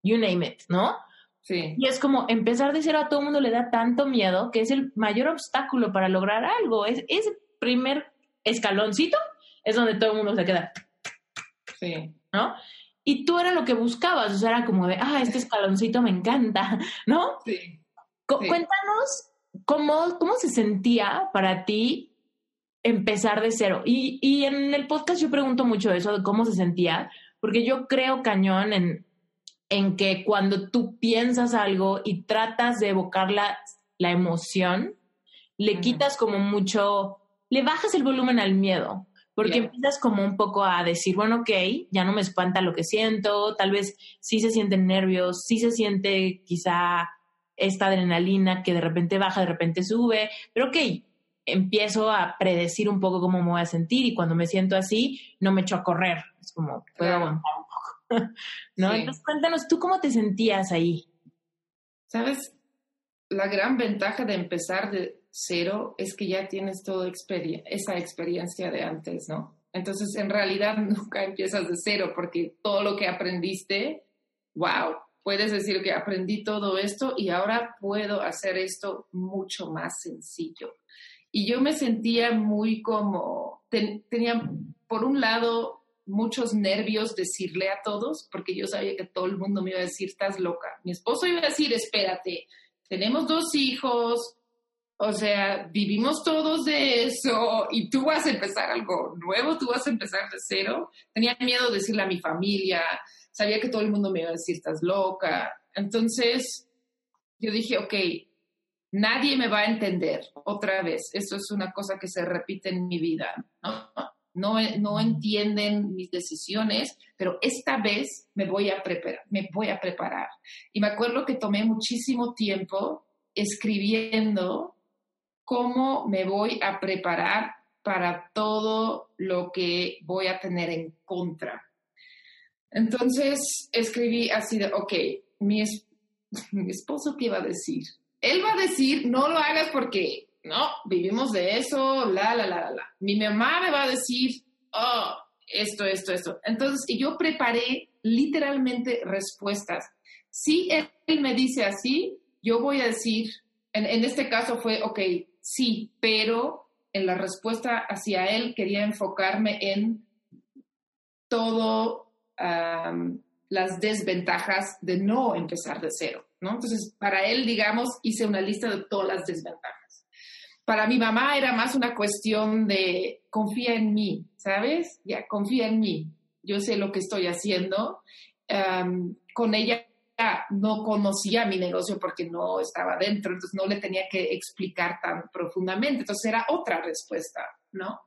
you name it, ¿no? Sí. Y es como empezar de cero a todo el mundo le da tanto miedo que es el mayor obstáculo para lograr algo. Es ese primer escaloncito es donde todo el mundo se queda. Sí. ¿No? Y tú era lo que buscabas, o sea, era como de, ah, este escaloncito me encanta, ¿no? Sí. Cuéntanos cómo, cómo se sentía para ti empezar de cero. Y, y en el podcast yo pregunto mucho eso de cómo se sentía, porque yo creo cañón en, en que cuando tú piensas algo y tratas de evocar la, la emoción, le quitas como mucho, le bajas el volumen al miedo, porque empiezas como un poco a decir, bueno, ok, ya no me espanta lo que siento, tal vez sí se sienten nervios, sí se siente quizá esta adrenalina que de repente baja, de repente sube, pero ok, empiezo a predecir un poco cómo me voy a sentir y cuando me siento así, no me echo a correr. Es como, puedo aguantar un ¿No? Entonces, cuéntanos, ¿tú cómo te sentías ahí? Sabes, la gran ventaja de empezar de cero es que ya tienes toda esa experiencia de antes, ¿no? Entonces, en realidad nunca empiezas de cero porque todo lo que aprendiste, wow, puedes decir que aprendí todo esto y ahora puedo hacer esto mucho más sencillo. Y yo me sentía muy como, tenía por un lado muchos nervios decirle a todos, porque yo sabía que todo el mundo me iba a decir, estás loca. Mi esposo iba a decir, espérate, tenemos dos hijos, o sea, vivimos todos de eso y tú vas a empezar algo nuevo, tú vas a empezar de cero. Tenía miedo de decirle a mi familia, sabía que todo el mundo me iba a decir, estás loca. Entonces, yo dije, ok, nadie me va a entender otra vez. Esto es una cosa que se repite en mi vida. No, no, entienden mis decisiones, pero esta vez me voy a preparar, me voy a preparar. Y me acuerdo que tomé muchísimo tiempo escribiendo cómo me voy a preparar para todo lo que voy a tener en contra. Entonces escribí así de, ok, mi, esposo qué va a decir? Él va a decir, no lo hagas porque, no, vivimos de eso, la, la, la, la, Mi mamá me va a decir, oh, esto, esto, esto. Entonces, yo preparé literalmente respuestas. Si él, me dice así, yo voy a decir, en, este caso fue, ok, sí, pero en la respuesta hacia él quería enfocarme en todo las desventajas de no empezar de cero. Entonces, para él, digamos, hice una lista de todas las desventajas. Para mi mamá era más una cuestión de confía en mí, ¿sabes? Ya, confía en mí. Yo sé lo que estoy haciendo. con ella no conocía mi negocio porque no estaba dentro, entonces no le tenía que explicar tan profundamente. Entonces era otra respuesta, ¿no?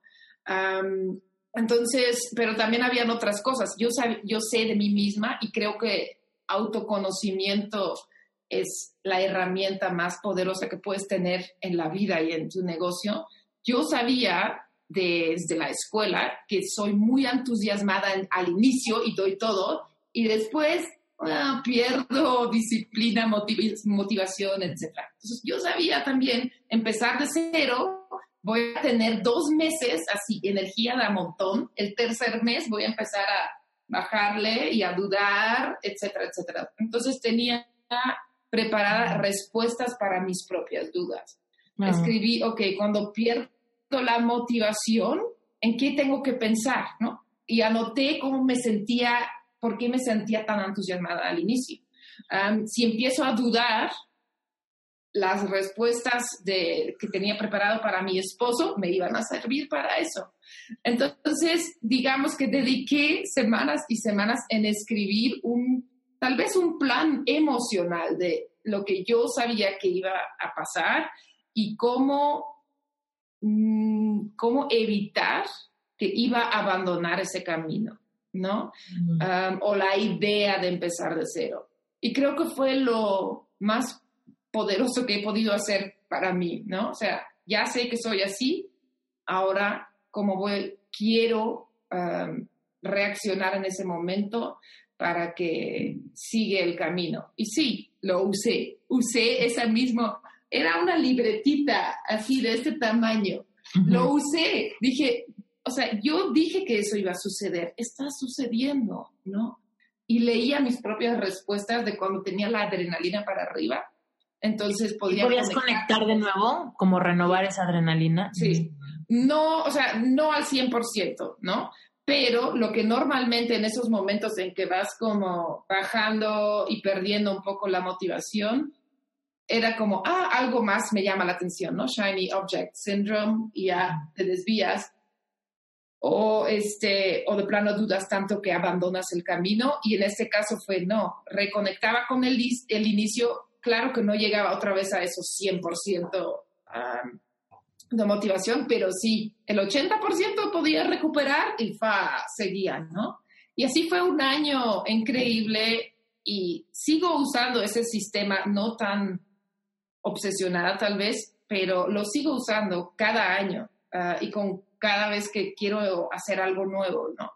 entonces, pero también habían otras cosas. Yo, sé de mí misma y creo que autoconocimiento es la herramienta más poderosa que puedes tener en la vida y en tu negocio. Yo sabía desde la escuela que soy muy entusiasmada al inicio y doy todo y después Ah, pierdo disciplina, motivación, etc. Entonces yo sabía también empezar de cero, voy a tener dos meses así, energía de montón, el tercer mes voy a empezar a bajarle y a dudar, etcétera, etcétera. Entonces tenía preparadas respuestas para mis propias dudas. Escribí, ok, cuando pierdo la motivación, ¿en qué tengo que pensar? ¿no? Y anoté cómo me sentía por qué me sentía tan entusiasmada al inicio. si empiezo a dudar, las respuestas de, que tenía preparado para mi esposo me iban a servir para eso. Entonces, digamos que dediqué semanas y semanas en escribir un, tal vez un plan emocional de lo que yo sabía que iba a pasar y cómo, mm, cómo evitar que iba a abandonar ese camino. ¿no? o la idea de empezar de cero. Y creo que fue lo más poderoso que he podido hacer para mí, ¿no? O sea, ya sé que soy así, ahora como voy, quiero reaccionar en ese momento para que siga el camino. Y sí, lo usé, usé esa misma, era una libretita así de este tamaño. Lo usé, dije, o sea, yo dije que eso iba a suceder, está sucediendo, ¿no? Y leía mis propias respuestas de cuando tenía la adrenalina para arriba. Entonces podía... ¿Podías conectar, de nuevo? Como renovar esa adrenalina. Sí. No, o sea, no al 100%, ¿no? Pero lo que normalmente en esos momentos en que vas como bajando y perdiendo un poco la motivación, era como, ah, algo más me llama la atención, ¿no? Shiny Object Syndrome, y ya te desvías o, este, o de plano dudas tanto que abandonas el camino y en este caso fue no, reconectaba con el, el inicio, claro que no llegaba otra vez a esos 100% de motivación, pero sí, el 80% podía recuperar y fa, seguía, ¿no? Y así fue un año increíble y sigo usando ese sistema no tan obsesionada tal vez, pero lo sigo usando cada año ah, y con cada vez que quiero hacer algo nuevo, ¿no?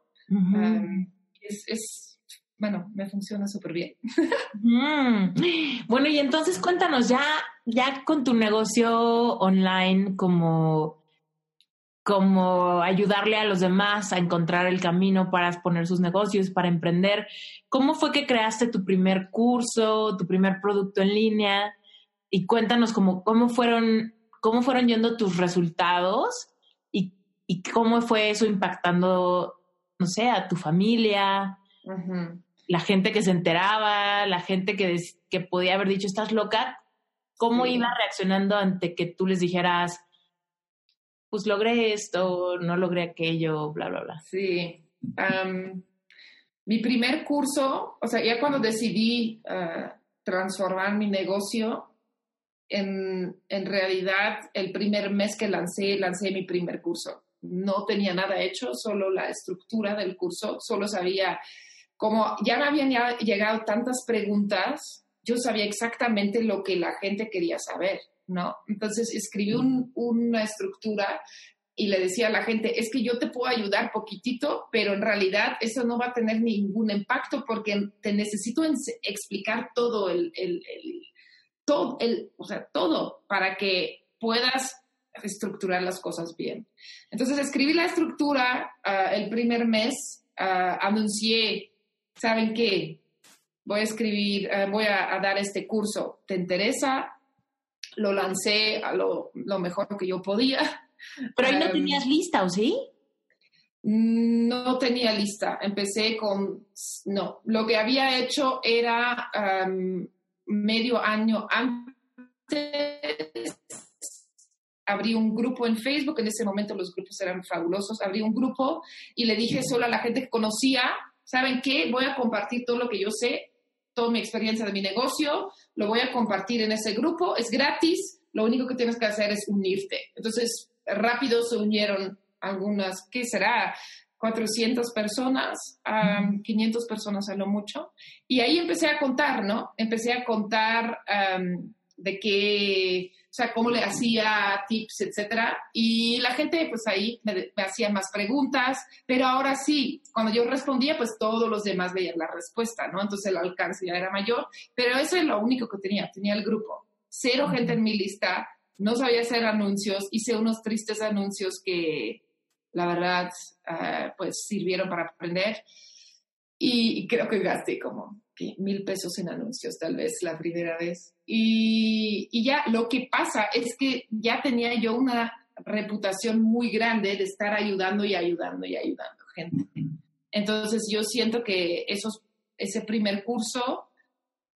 es, bueno, me funciona súper bien. Bueno, y entonces cuéntanos, ya, ya con tu negocio online, como, como ayudarle a los demás a encontrar el camino para poner sus negocios, para emprender, ¿cómo fue que creaste tu primer curso, tu primer producto en línea? Y cuéntanos cómo, cómo fueron, cómo fueron yendo tus resultados y cómo fue eso impactando no sé, a tu familia, la gente que se enteraba, la gente que, que podía haber dicho, estás loca, ¿cómo iba reaccionando ante que tú les dijeras, pues logré esto, no logré aquello, bla, bla, bla? Sí. mi primer curso, o sea, ya cuando decidí uh, transformar mi negocio, en, en, realidad el primer mes que lancé, lancé mi primer curso. No tenía nada hecho, solo la estructura del curso, solo sabía como ya me habían llegado tantas preguntas, yo sabía exactamente lo que la gente quería saber, ¿no? Entonces escribí una estructura y le decía a la gente, es que yo te puedo ayudar poquitito, pero en realidad eso no va a tener ningún impacto porque te necesito explicar todo el, todo el, o sea, todo para que puedas estructurar las cosas bien. Entonces escribí la estructura ah, el primer mes, uh, anuncié ¿saben qué? Voy a escribir, eh, voy a, dar este curso, ¿te interesa? Lo lancé a lo, mejor que yo podía. Pero ahí no em, tenías lista, ¿o sí? No tenía lista. Empecé con, no, lo que había hecho era em, medio año antes abrí un grupo en Facebook, en ese momento los grupos eran fabulosos, abrí un grupo y le dije solo a la gente que conocía ¿saben qué? Voy a compartir todo lo que yo sé, toda mi experiencia de mi negocio, lo voy a compartir en ese grupo, es gratis, lo único que tienes que hacer es unirte. Entonces, rápido se unieron algunas, ¿qué será? 400 personas, 500 personas a lo mucho. Y ahí empecé a contar, ¿no? Empecé a contar de qué sea, cómo le hacía tips, etcétera. Y la gente, pues ahí me, hacía más preguntas, pero ahora sí, cuando yo respondía, pues todos los demás veían la respuesta, ¿no? Entonces el alcance ya era mayor, pero eso es lo único que tenía, tenía el grupo. Cero gente en mi lista, no sabía hacer anuncios, hice unos tristes anuncios que, la verdad, ah, pues sirvieron para aprender. Y creo que gasté como mil pesos en anuncios, tal vez la primera vez. Y, y, ya lo que pasa es que ya tenía yo una reputación muy grande de estar ayudando y ayudando y ayudando gente. Entonces yo siento que esos, ese primer curso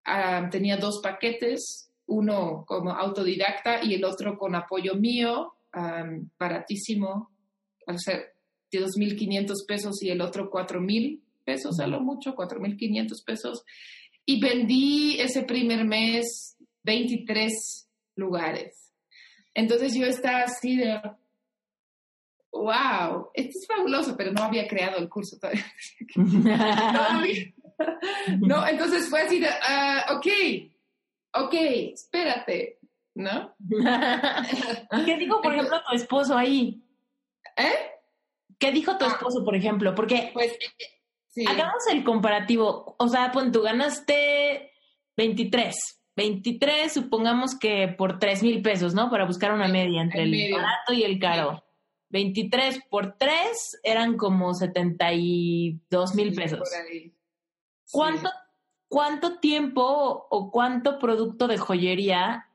ah, tenía dos paquetes, uno como autodidacta y el otro con apoyo mío, um, baratísimo, al ser de 2.500 pesos y el otro 4.000 pesos a lo mucho, 4.500 pesos. Y vendí ese primer mes 23 lugares. Entonces yo estaba así de, wow, esto es fabuloso, pero no había creado el curso todavía. no, entonces fue así de, uh, ok, ok, espérate, ¿no? ¿Qué dijo, por ejemplo, tu esposo ahí? ¿Eh? ¿Qué dijo tu ah. esposo, por ejemplo? Porque pues Hagamos el comparativo. O sea, pues tú ganaste 23. 23, supongamos que por 3 mil pesos, ¿no? Para buscar una media entre el, barato y el caro. 23 por 3 eran como 72 mil pesos. ¿Cuánto, ¿Cuánto tiempo o cuánto producto de joyería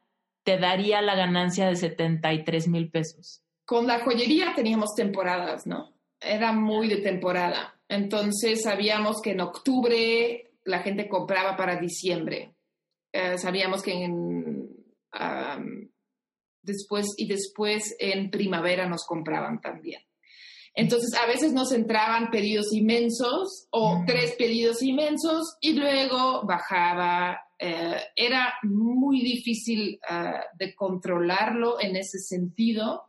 te daría la ganancia de 73 mil pesos? Con la joyería teníamos temporadas, ¿no? Era muy de temporada. Entonces sabíamos que en octubre la gente compraba para diciembre. Eh, sabíamos que en, después y después en primavera nos compraban también. Entonces a veces nos entraban pedidos inmensos o tres pedidos inmensos y luego bajaba. Eh, era muy difícil ah, de controlarlo en ese sentido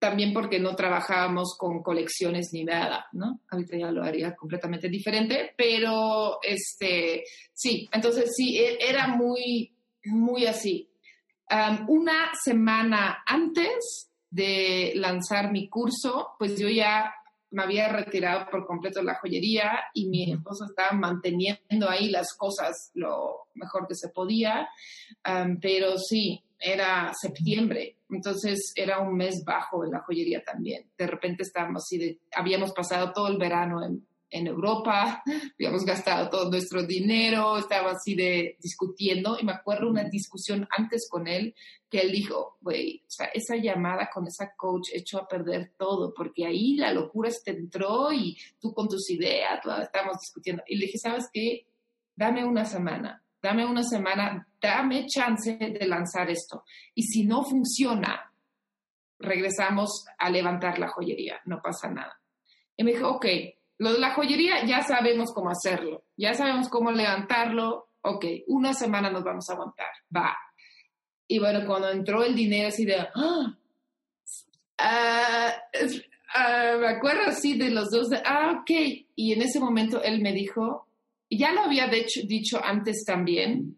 también porque no trabajábamos con colecciones ni nada, ¿no? Ahorita ya lo haría completamente diferente, pero este, sí, entonces sí, e, era muy, muy así. una semana antes de lanzar mi curso, pues yo ya me había retirado por completo la joyería y mi esposo estaba manteniendo ahí las cosas lo mejor que se podía, pero sí, era septiembre, entonces era un mes bajo en la joyería también. De repente estábamos así, de, habíamos pasado todo el verano en en Europa, habíamos gastado todo nuestro dinero, estaba así de discutiendo y me acuerdo una discusión antes con él que él dijo, güey, o sea, esa llamada con esa coach echó a perder todo porque ahí la locura se te entró y tú con tus ideas, estábamos discutiendo. Y le dije, ¿sabes qué? Dame una semana, dame una semana, dame chance de lanzar esto. Y si no funciona, regresamos a levantar la joyería, no pasa nada. Y me dijo, ok, lo de la joyería ya sabemos cómo hacerlo, ya sabemos cómo levantarlo, ok, una semana nos vamos a aguantar, va. Y bueno, cuando entró el dinero así de, ¡Ah! Ah, me acuerdo así de los dos, de, ah, ok. Y en ese momento él me dijo, ya lo había dicho antes también,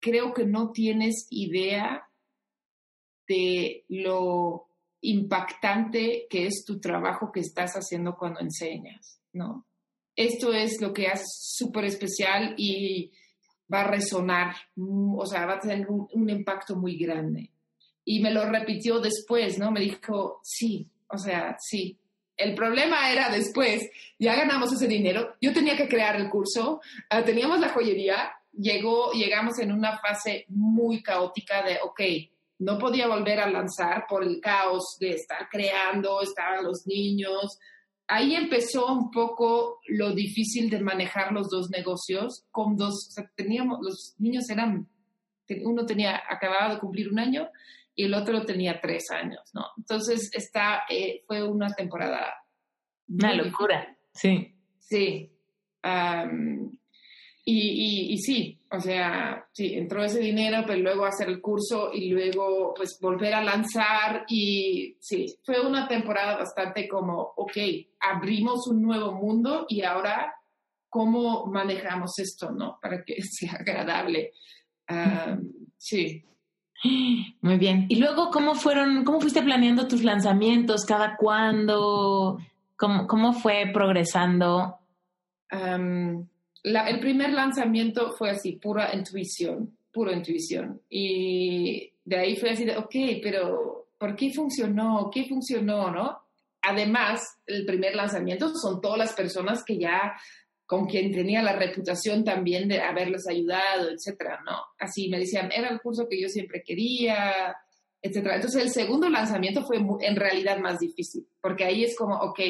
creo que no tienes idea de lo impactante que es tu trabajo que estás haciendo cuando enseñas, ¿no? Esto es lo que hace súper especial y va a resonar, mm, o sea, va a tener un, impacto muy grande. Y me lo repitió después, ¿no? Me dijo, sí, o sea, sí. El problema era después, ya ganamos ese dinero, yo tenía que crear el curso, ah, teníamos la joyería, llegó, llegamos en una fase muy caótica de, ok, no podía volver a lanzar por el caos de estar creando, estaban los niños. Ahí empezó un poco lo difícil de manejar los dos negocios con dos, teníamos, los niños eran, uno tenía, acababa de cumplir un año y el otro tenía tres años, ¿no? Entonces, esta eh, fue una temporada. Una locura, sí. Sí. Y, y, sí, o sea, sí, entró ese dinero, pero luego hacer el curso y luego pues volver a lanzar y sí, fue una temporada bastante como, ok, abrimos un nuevo mundo y ahora, ¿cómo manejamos esto, no? Para que sea agradable. sí. Muy bien. Y luego, ¿cómo fueron, cómo fuiste planeando tus lanzamientos? ¿Cada cuándo? ¿Cómo, cómo fue progresando? el primer lanzamiento fue así, pura intuición, pura intuición. Y de ahí fue así de, ok, pero ¿por qué funcionó? ¿Qué funcionó? ¿No? Además, el primer lanzamiento son todas las personas que ya con quien tenía la reputación también de haberles ayudado, etcétera, ¿no? Así me decían, era el curso que yo siempre quería, etcétera. Entonces, el segundo lanzamiento fue en realidad más difícil, porque ahí es como, ok,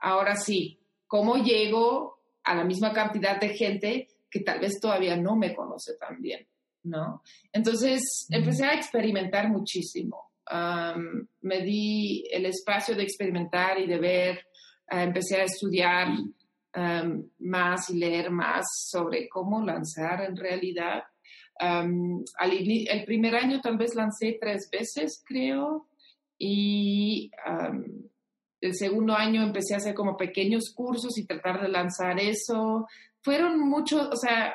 ahora sí, ¿cómo llego a la misma cantidad de gente que tal vez todavía no me conoce tan bien, ¿no? Entonces empecé a experimentar muchísimo. me di el espacio de experimentar y de ver, eh, empecé a estudiar más y leer más sobre cómo lanzar en realidad. el primer año tal vez lancé tres veces, creo, y el segundo año empecé a hacer como pequeños cursos y tratar de lanzar eso. Fueron muchos, o sea,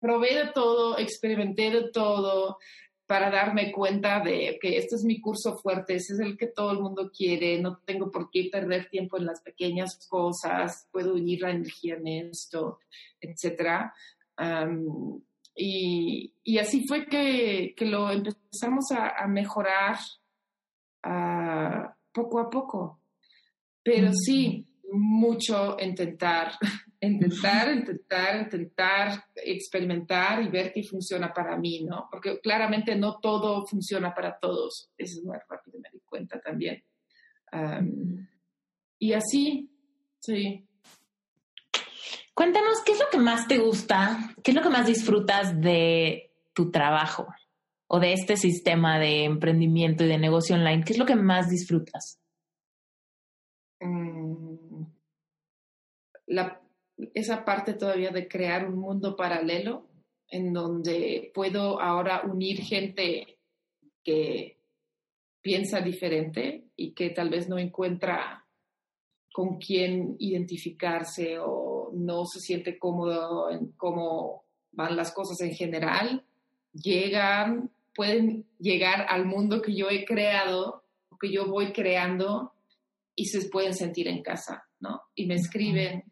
probé de todo, experimenté de todo para darme cuenta de que este es mi curso fuerte, ese es el que todo el mundo quiere, no tengo por qué perder tiempo en las pequeñas cosas, puedo unir la energía en esto, etc. y, así fue que, lo empezamos a, mejorar ah, poco a poco. Pero sí, mucho intentar, intentar, intentar, intentar experimentar y ver qué funciona para mí, ¿no? Porque claramente no todo funciona para todos. Eso es muy rápido, me di cuenta también. y así, sí. Cuéntanos, ¿qué es lo que más te gusta? ¿Qué es lo que más disfrutas de tu trabajo o de este sistema de emprendimiento y de negocio online? ¿Qué es lo que más disfrutas? Mm, esa parte todavía de crear un mundo paralelo en donde puedo ahora unir gente que piensa diferente y que tal vez no encuentra con quién identificarse o no se siente cómodo en cómo van las cosas en general, llegan, pueden llegar al mundo que yo he creado, que yo voy creando y se pueden sentir en casa, ¿no? Y me escriben.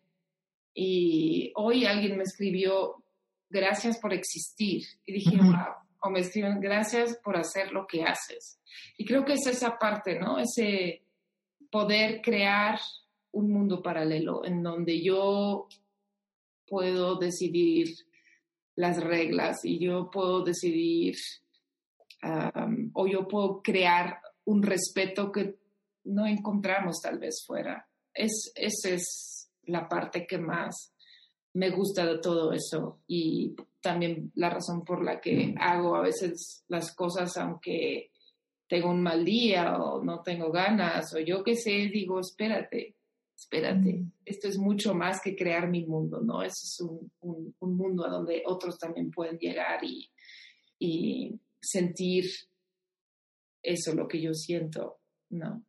Y hoy alguien me escribió, gracias por existir. Y dije, wow. O me escriben, gracias por hacer lo que haces. Y creo que es esa parte, ¿no? Ese poder crear un mundo paralelo en donde yo puedo decidir las reglas y yo puedo decidir o yo puedo crear un respeto que no encontramos tal vez fuera. Es, esa es la parte que más me gusta de todo eso y también la razón por la que hago a veces las cosas aunque tengo un mal día o no tengo ganas o yo qué sé, digo, espérate, espérate, esto es mucho más que crear mi mundo, ¿no? Es un, un, mundo a donde otros también pueden llegar y, y sentir eso, lo que yo siento, ¿no?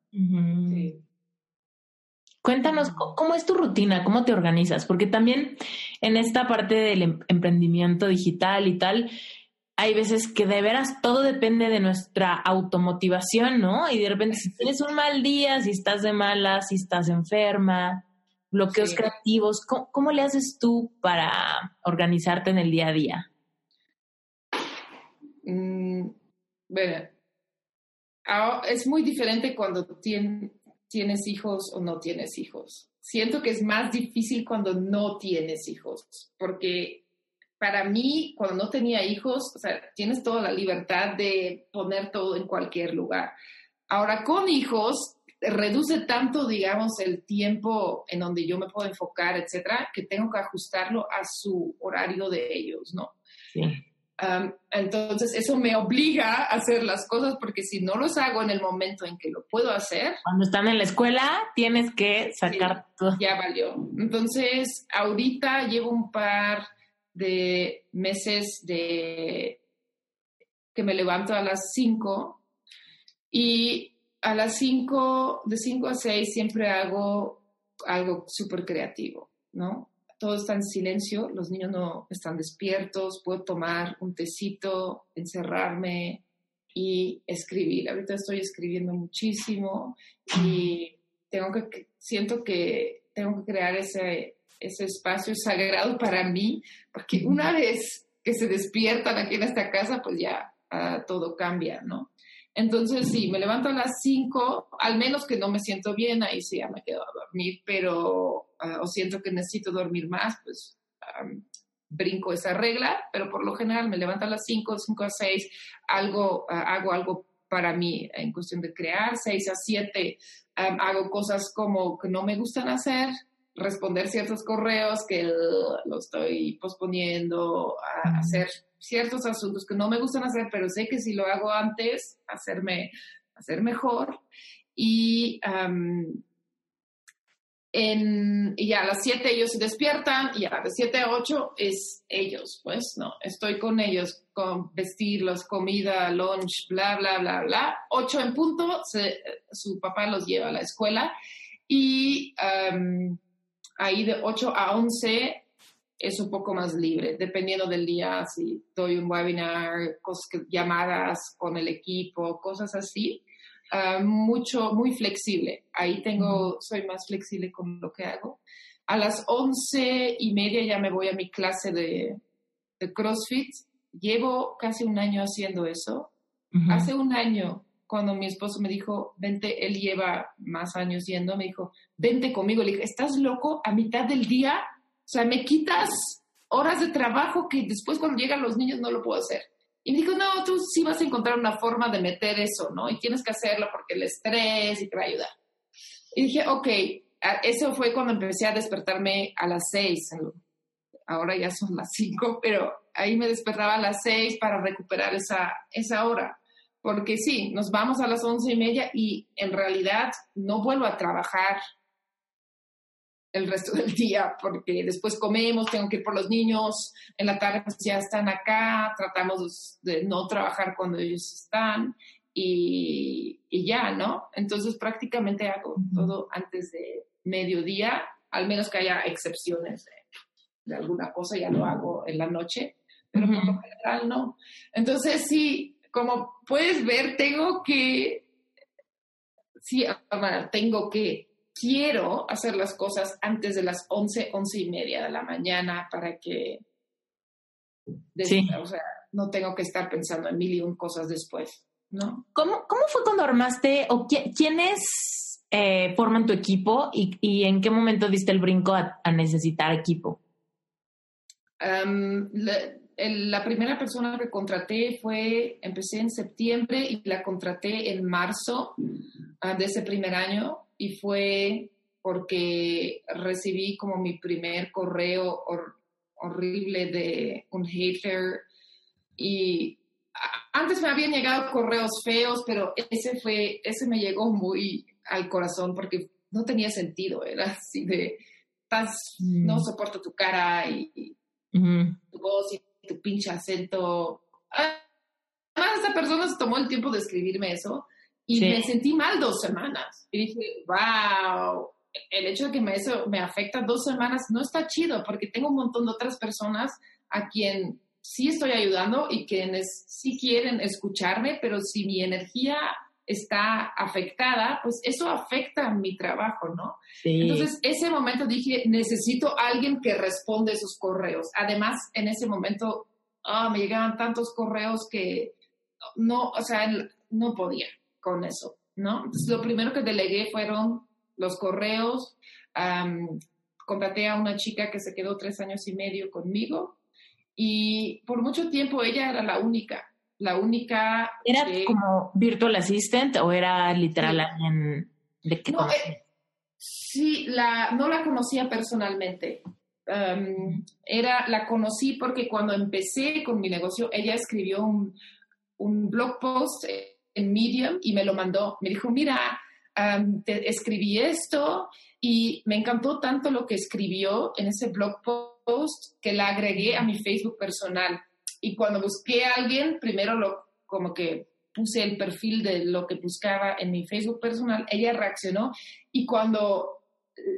Cuéntanos, ¿cómo es tu rutina? ¿Cómo te organizas? Porque también en esta parte del em, emprendimiento digital y tal, hay veces que de veras todo depende de nuestra automotivación, ¿no? Y de repente si tienes un mal día, si estás de mala, si estás enferma, bloqueos creativos, ¿cómo, le haces tú para organizarte en el día a día? Mm, bueno, es muy diferente cuando tienes tienes hijos o no tienes hijos. Siento que es más difícil cuando no tienes hijos, porque para mí, cuando no tenía hijos, o sea, tienes toda la libertad de poner todo en cualquier lugar. Ahora, con hijos, reduce tanto, digamos, el tiempo en donde yo me puedo enfocar, etcétera, que tengo que ajustarlo a su horario de ellos, ¿no? Sí entonces, eso me obliga a hacer las cosas porque si no los hago en el momento en que lo puedo hacer. Cuando están en la escuela, tienes que sacar todo. Ya valió. Entonces, ahorita llevo un par de meses de que me levanto a las 5 y a las 5, de 5 a 6 siempre hago algo súper creativo, ¿no? Todo está en silencio, los niños no están despiertos, puedo tomar un tecito, encerrarme y escribir. Ahorita estoy escribiendo muchísimo y tengo que, siento que tengo que crear ese, ese espacio sagrado para mí, porque una vez que se despiertan aquí en esta casa, pues ya ah, todo cambia, ¿no? Entonces, sí, me levanto a las 5, al menos que no me siento bien, ahí sí ya me quedo a dormir, pero, ah, o siento que necesito dormir más, pues brinco esa regla, pero por lo general me levanto a las 5, 5 a 6, algo, ah, hago algo para mí en cuestión de crear, 6 a 7 hago cosas como que no me gustan hacer, responder ciertos correos que lo estoy posponiendo, a hacer ciertos asuntos que no me gustan hacer, pero sé que si lo hago antes, hacerme, hacer mejor. Y, en, y a las 7 ellos se despiertan y a las 7 a 8 es ellos, pues, ¿no? Estoy con ellos, con vestirlos, comida, lunch, bla, bla, bla, bla. 8 en punto, su papá los lleva a la escuela y ahí de 8 a 11 es un poco más libre, dependiendo del día, si doy un webinar, llamadas con el equipo, cosas así. Ah, mucho, muy flexible. Ahí tengo, soy más flexible con lo que hago. A las once y media ya me voy a mi clase de, CrossFit. Llevo casi un año haciendo eso. Hace un año, cuando mi esposo me dijo, vente, él lleva más años yendo, me dijo, vente conmigo. Le dije, ¿estás loco? A mitad del día sea, me quitas horas de trabajo que después cuando llegan los niños no lo puedo hacer. Y me dijo, no, tú sí vas a encontrar una forma de meter eso, ¿no? Y tienes que hacerlo porque el estrés y te va a ayudar. Y dije, ok, eso fue cuando empecé a despertarme a las seis. Ahora ya son las cinco, pero ahí me despertaba a las seis para recuperar esa, esa hora. Porque sí, nos vamos a las once y media y en realidad no vuelvo a trabajar el resto del día, porque después comemos, tengo que ir por los niños, en la tarde pues ya están acá, tratamos de no trabajar cuando ellos están y, ya, ¿no? Entonces prácticamente hago todo antes de mediodía, al menos que haya excepciones de, alguna cosa, ya lo hago en la noche, pero por lo general no. Entonces sí, como puedes ver, tengo que, sí, tengo que quiero hacer las cosas antes de las 11, 11 y media de la mañana para que o sea, no tengo que estar pensando en mil y un cosas después, ¿no? ¿Cómo, cómo fue cuando armaste o quiénes eh, forman tu equipo y, en qué momento diste el brinco a, necesitar equipo? la, primera persona que contraté fue, empecé en septiembre y la contraté en marzo ah, de ese primer año y fue porque recibí como mi primer correo horrible de un hater y antes me habían llegado correos feos, pero ese fue, ese me llegó muy al corazón porque no tenía sentido, era así de, no mm. soporto tu cara y, tu voz y tu pinche acento. Además, esa persona se tomó el tiempo de escribirme eso y me sentí mal dos semanas. Y dije, wow, el hecho de que me, eso me afecta dos semanas no está chido porque tengo un montón de otras personas a quien sí estoy ayudando y quienes sí quieren escucharme, pero si mi energía está afectada, pues eso afecta a mi trabajo, ¿no? Entonces, ese momento dije, necesito alguien que responda esos correos. Además, en ese momento ah, me llegaban tantos correos que no, o sea, no podía con eso, ¿no? Entonces, lo primero que delegué fueron los correos. contraté a una chica que se quedó tres años y medio conmigo y por mucho tiempo ella era la única, la única. ¿Era como virtual assistant o era literal alguien de que no, eh, Sí, la, no la conocía personalmente. Um, era, la conocí porque cuando empecé con mi negocio, ella escribió un, un blog post en Medium y me lo mandó. Me dijo, mira, um, te escribí esto y me encantó tanto lo que escribió en ese blog post que la agregué a mi Facebook personal. Y cuando busqué a alguien, primero lo como que puse el perfil de lo que buscaba en mi Facebook personal, ella reaccionó y cuando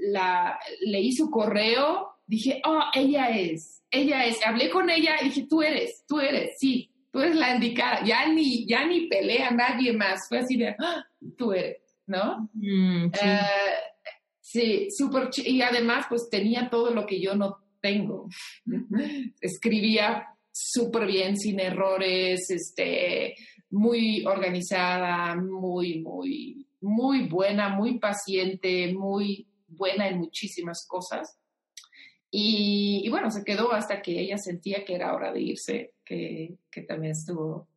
la, leí su correo, dije, oh, ella es, ella es. Hablé con ella y dije, tú eres, tú eres, sí, tú eres la indicada. Ya ni, ya ni pelea nadie más. Fue así de, ah, tú eres, ¿no? Mm, sí, uh, súper. Y además, pues tenía todo lo que yo no tengo. Escribía súper bien, sin errores, este, muy organizada, muy, muy, muy buena, muy paciente, muy buena en muchísimas cosas. Y, bueno, se quedó hasta que ella sentía que era hora de irse, que, también estuvo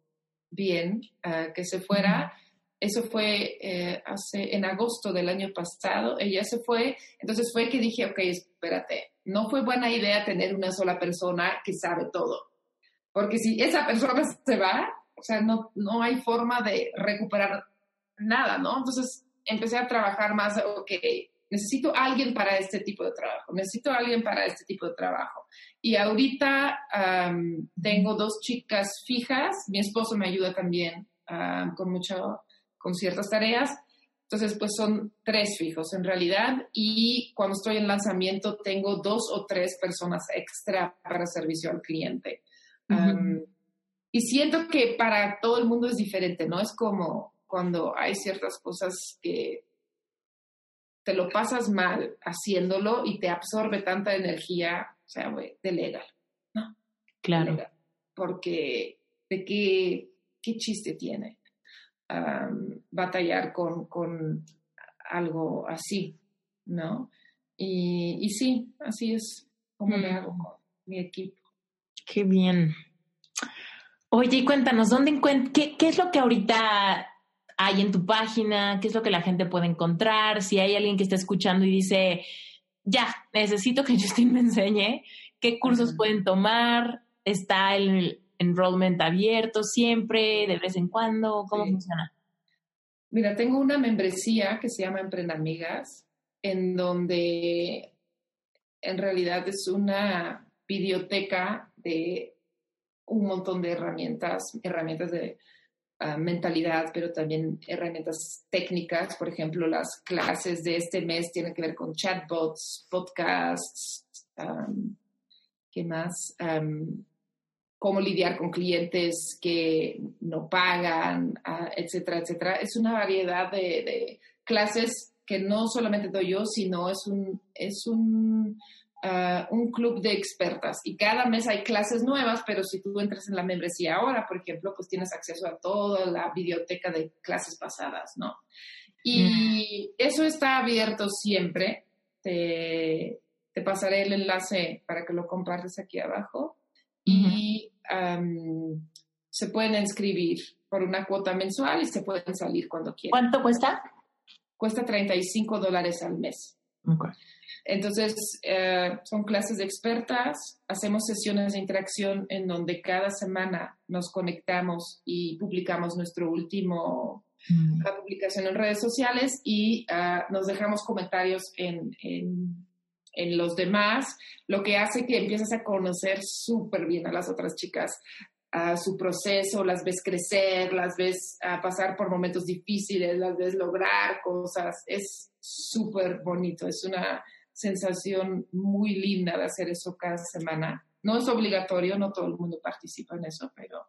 bien ah, que se fuera. Eso fue eh, hace, en agosto del año pasado, ella se fue, entonces fue que dije, ok, espérate, no fue buena idea tener una sola persona que sabe todo. Porque si esa persona se va, o sea, no, no hay forma de recuperar nada, ¿no? Entonces empecé a trabajar más, ok, necesito alguien para este tipo de trabajo, necesito alguien para este tipo de trabajo. Y ahorita tengo dos chicas fijas, mi esposo me ayuda también con mucho, con ciertas tareas, entonces, pues son tres fijos en realidad y cuando estoy en lanzamiento tengo dos o tres personas extra para servicio al cliente. y siento que para todo el mundo es diferente, ¿no? Es como cuando hay ciertas cosas que te lo pasas mal haciéndolo y te absorbe tanta energía, o sea, güey, delega, ¿no? Claro. porque de qué, qué chiste tiene batallar con, con, algo así, ¿no? Y, y, sí, así es como le hago mm. con mi equipo. Qué bien. Oye, cuéntanos, ¿dónde qué, qué es lo que ahorita hay en tu página? ¿Qué es lo que la gente puede encontrar? Si hay alguien que está escuchando y dice, ya, necesito que Justin me enseñe, ¿qué cursos pueden tomar? Está el, enrollment abierto siempre, de vez en cuando? ¿Cómo funciona? Mira, tengo una membresía que se llama Emprenamigas, en donde en realidad es una biblioteca de un montón de herramientas, herramientas de ah, mentalidad, pero también herramientas técnicas. Por ejemplo, las clases de este mes tienen que ver con chatbots, podcasts, ¿qué más? cómo lidiar con clientes que no pagan, ah, etcétera, etcétera. Es una variedad de, clases que no solamente doy yo, sino es un, es un, ah, un club de expertas. Y cada mes hay clases nuevas, pero si tú entras en la membresía ahora, por ejemplo, pues tienes acceso a toda la biblioteca de clases pasadas, ¿no? Y eso está abierto siempre. Te, te pasaré el enlace para que lo compartas aquí abajo. Y se pueden inscribir por una cuota mensual y se pueden salir cuando quieran. ¿Cuánto cuesta? Cuesta 35 dólares al mes. Entonces, eh, son clases de expertas, hacemos sesiones de interacción en donde cada semana nos conectamos y publicamos nuestro último mm. publicación en redes sociales y ah, nos dejamos comentarios en, en, en, los demás, lo que hace que empieces a conocer súper bien a las otras chicas, a su proceso, las ves crecer, las ves a pasar por momentos difíciles, las ves lograr cosas. Es súper bonito, es una sensación muy linda de hacer eso cada semana. No es obligatorio, no todo el mundo participa en eso, pero...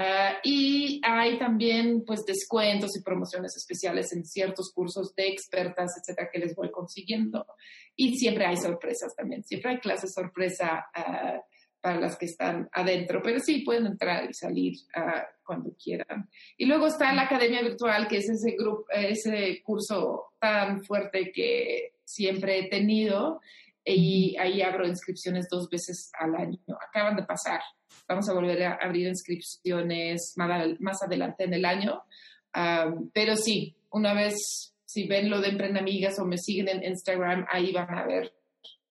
Ah, y hay también pues descuentos y promociones especiales en ciertos cursos de expertas, etcétera, que les voy consiguiendo. Y siempre hay sorpresas también, siempre hay clases sorpresa uh, para las que están adentro, pero sí pueden entrar y salir uh, cuando quieran. Y luego está la Academia Virtual, que es ese grupo, ese curso tan fuerte que siempre he tenido y ahí abro inscripciones dos veces al año. Acaban de pasar. Vamos a volver a abrir inscripciones más adelante en el año. pero sí, una vez, si ven lo de Emprende Amigas o me siguen en Instagram, ahí van a ver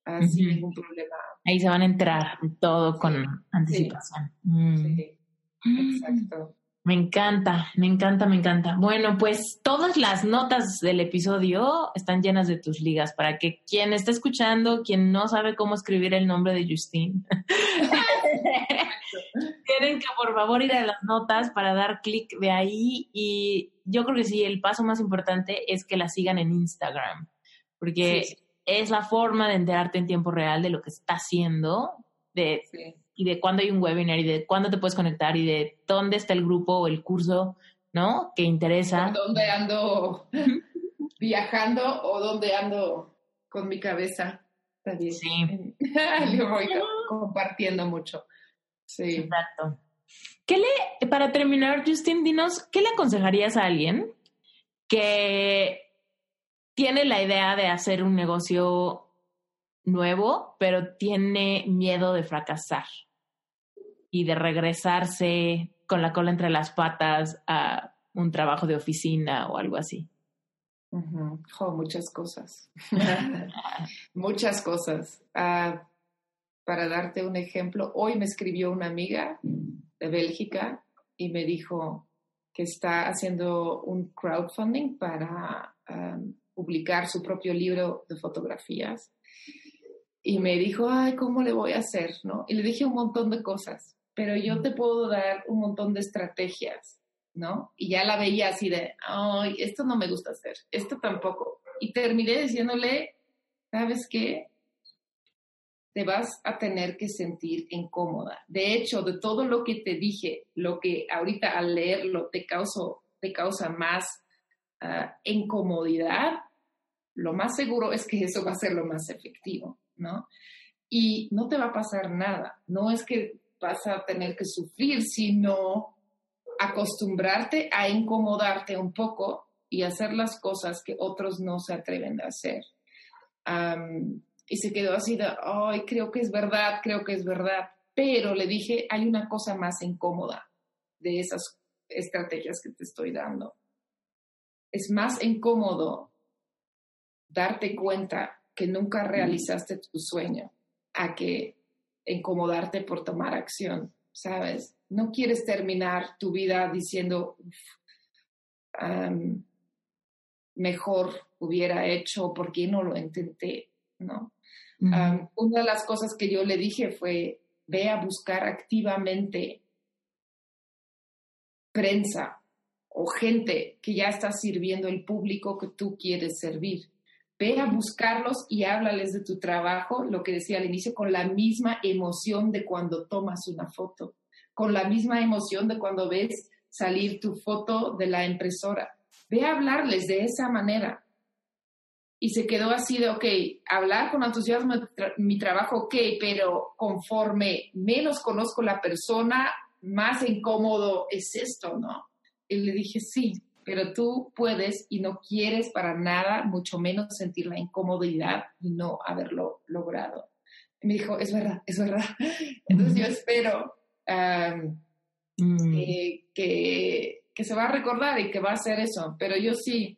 uh, sin ningún problema. Ahí se van a enterar todo con anticipación. Mm. Sí, exacto. Me encanta, me encanta, me encanta. Bueno, pues todas las notas del episodio están llenas de tus ligas para que quien está escuchando, quien no sabe cómo escribir el nombre de Justine, tienen que por favor ir a las notas para dar clic de ahí. Y yo creo que sí, el paso más importante es que la sigan en Instagram, porque es la forma de enterarte en tiempo real de lo que está haciendo, de y de cuándo hay un webinar y de cuándo te puedes conectar y de dónde está el grupo o el curso, ¿no? Que interesa. ¿Dónde ando viajando o dónde ando con mi cabeza? También. Sí. Lo voy compartiendo mucho. Sí. Exacto. ¿Qué le, para terminar, Justin, dinos, ¿qué le aconsejarías a alguien que tiene la idea de hacer un negocio nuevo, pero tiene miedo de fracasar? Y de regresarse con la cola entre las patas a un trabajo de oficina o algo así? muchas cosas. muchas cosas. Ah, para darte un ejemplo, hoy me escribió una amiga de Bélgica y me dijo que está haciendo un crowdfunding para publicar su propio libro de fotografías. Y me dijo, ay, ¿cómo le voy a hacer? ¿No? Y le dije un montón de cosas pero yo te puedo dar un montón de estrategias, ¿no? Y ya la veía así de, ay, esto no me gusta hacer, esto tampoco. Y terminé diciéndole, ¿sabes qué? Te vas a tener que sentir incómoda. De hecho, de todo lo que te dije, lo que ahorita al leerlo te, te causa más ah, incomodidad, lo más seguro es que eso va a ser lo más efectivo, ¿no? Y no te va a pasar nada. No es que vas a tener que sufrir, sino acostumbrarte a incomodarte un poco y hacer las cosas que otros no se atreven a hacer. y se quedó así de, ay, creo que es verdad, creo que es verdad. Pero le dije, hay una cosa más incómoda de esas estrategias que te estoy dando. Es más incómodo darte cuenta que nunca realizaste tu sueño a que incomodarte por tomar acción, ¿sabes? No quieres terminar tu vida diciendo, mejor hubiera hecho, ¿por qué no lo intenté? ¿No? una de las cosas que yo le dije fue, ve a buscar activamente prensa o gente que ya está sirviendo el público que tú quieres servir. Ve a buscarlos y háblales de tu trabajo, lo que decía al inicio, con la misma emoción de cuando tomas una foto, con la misma emoción de cuando ves salir tu foto de la impresora. Ve a hablarles de esa manera. Y se quedó así de, ok, hablar con entusiasmo de mi trabajo, ok, pero conforme menos conozco la persona, más incómodo es esto, ¿no? Y le dije, sí, pero tú puedes y no quieres para nada, mucho menos sentir la incomodidad y no haberlo logrado. Y me dijo, es verdad, es verdad. Entonces yo espero mm. que, que, se va a recordar y que va a hacer eso, pero yo sí,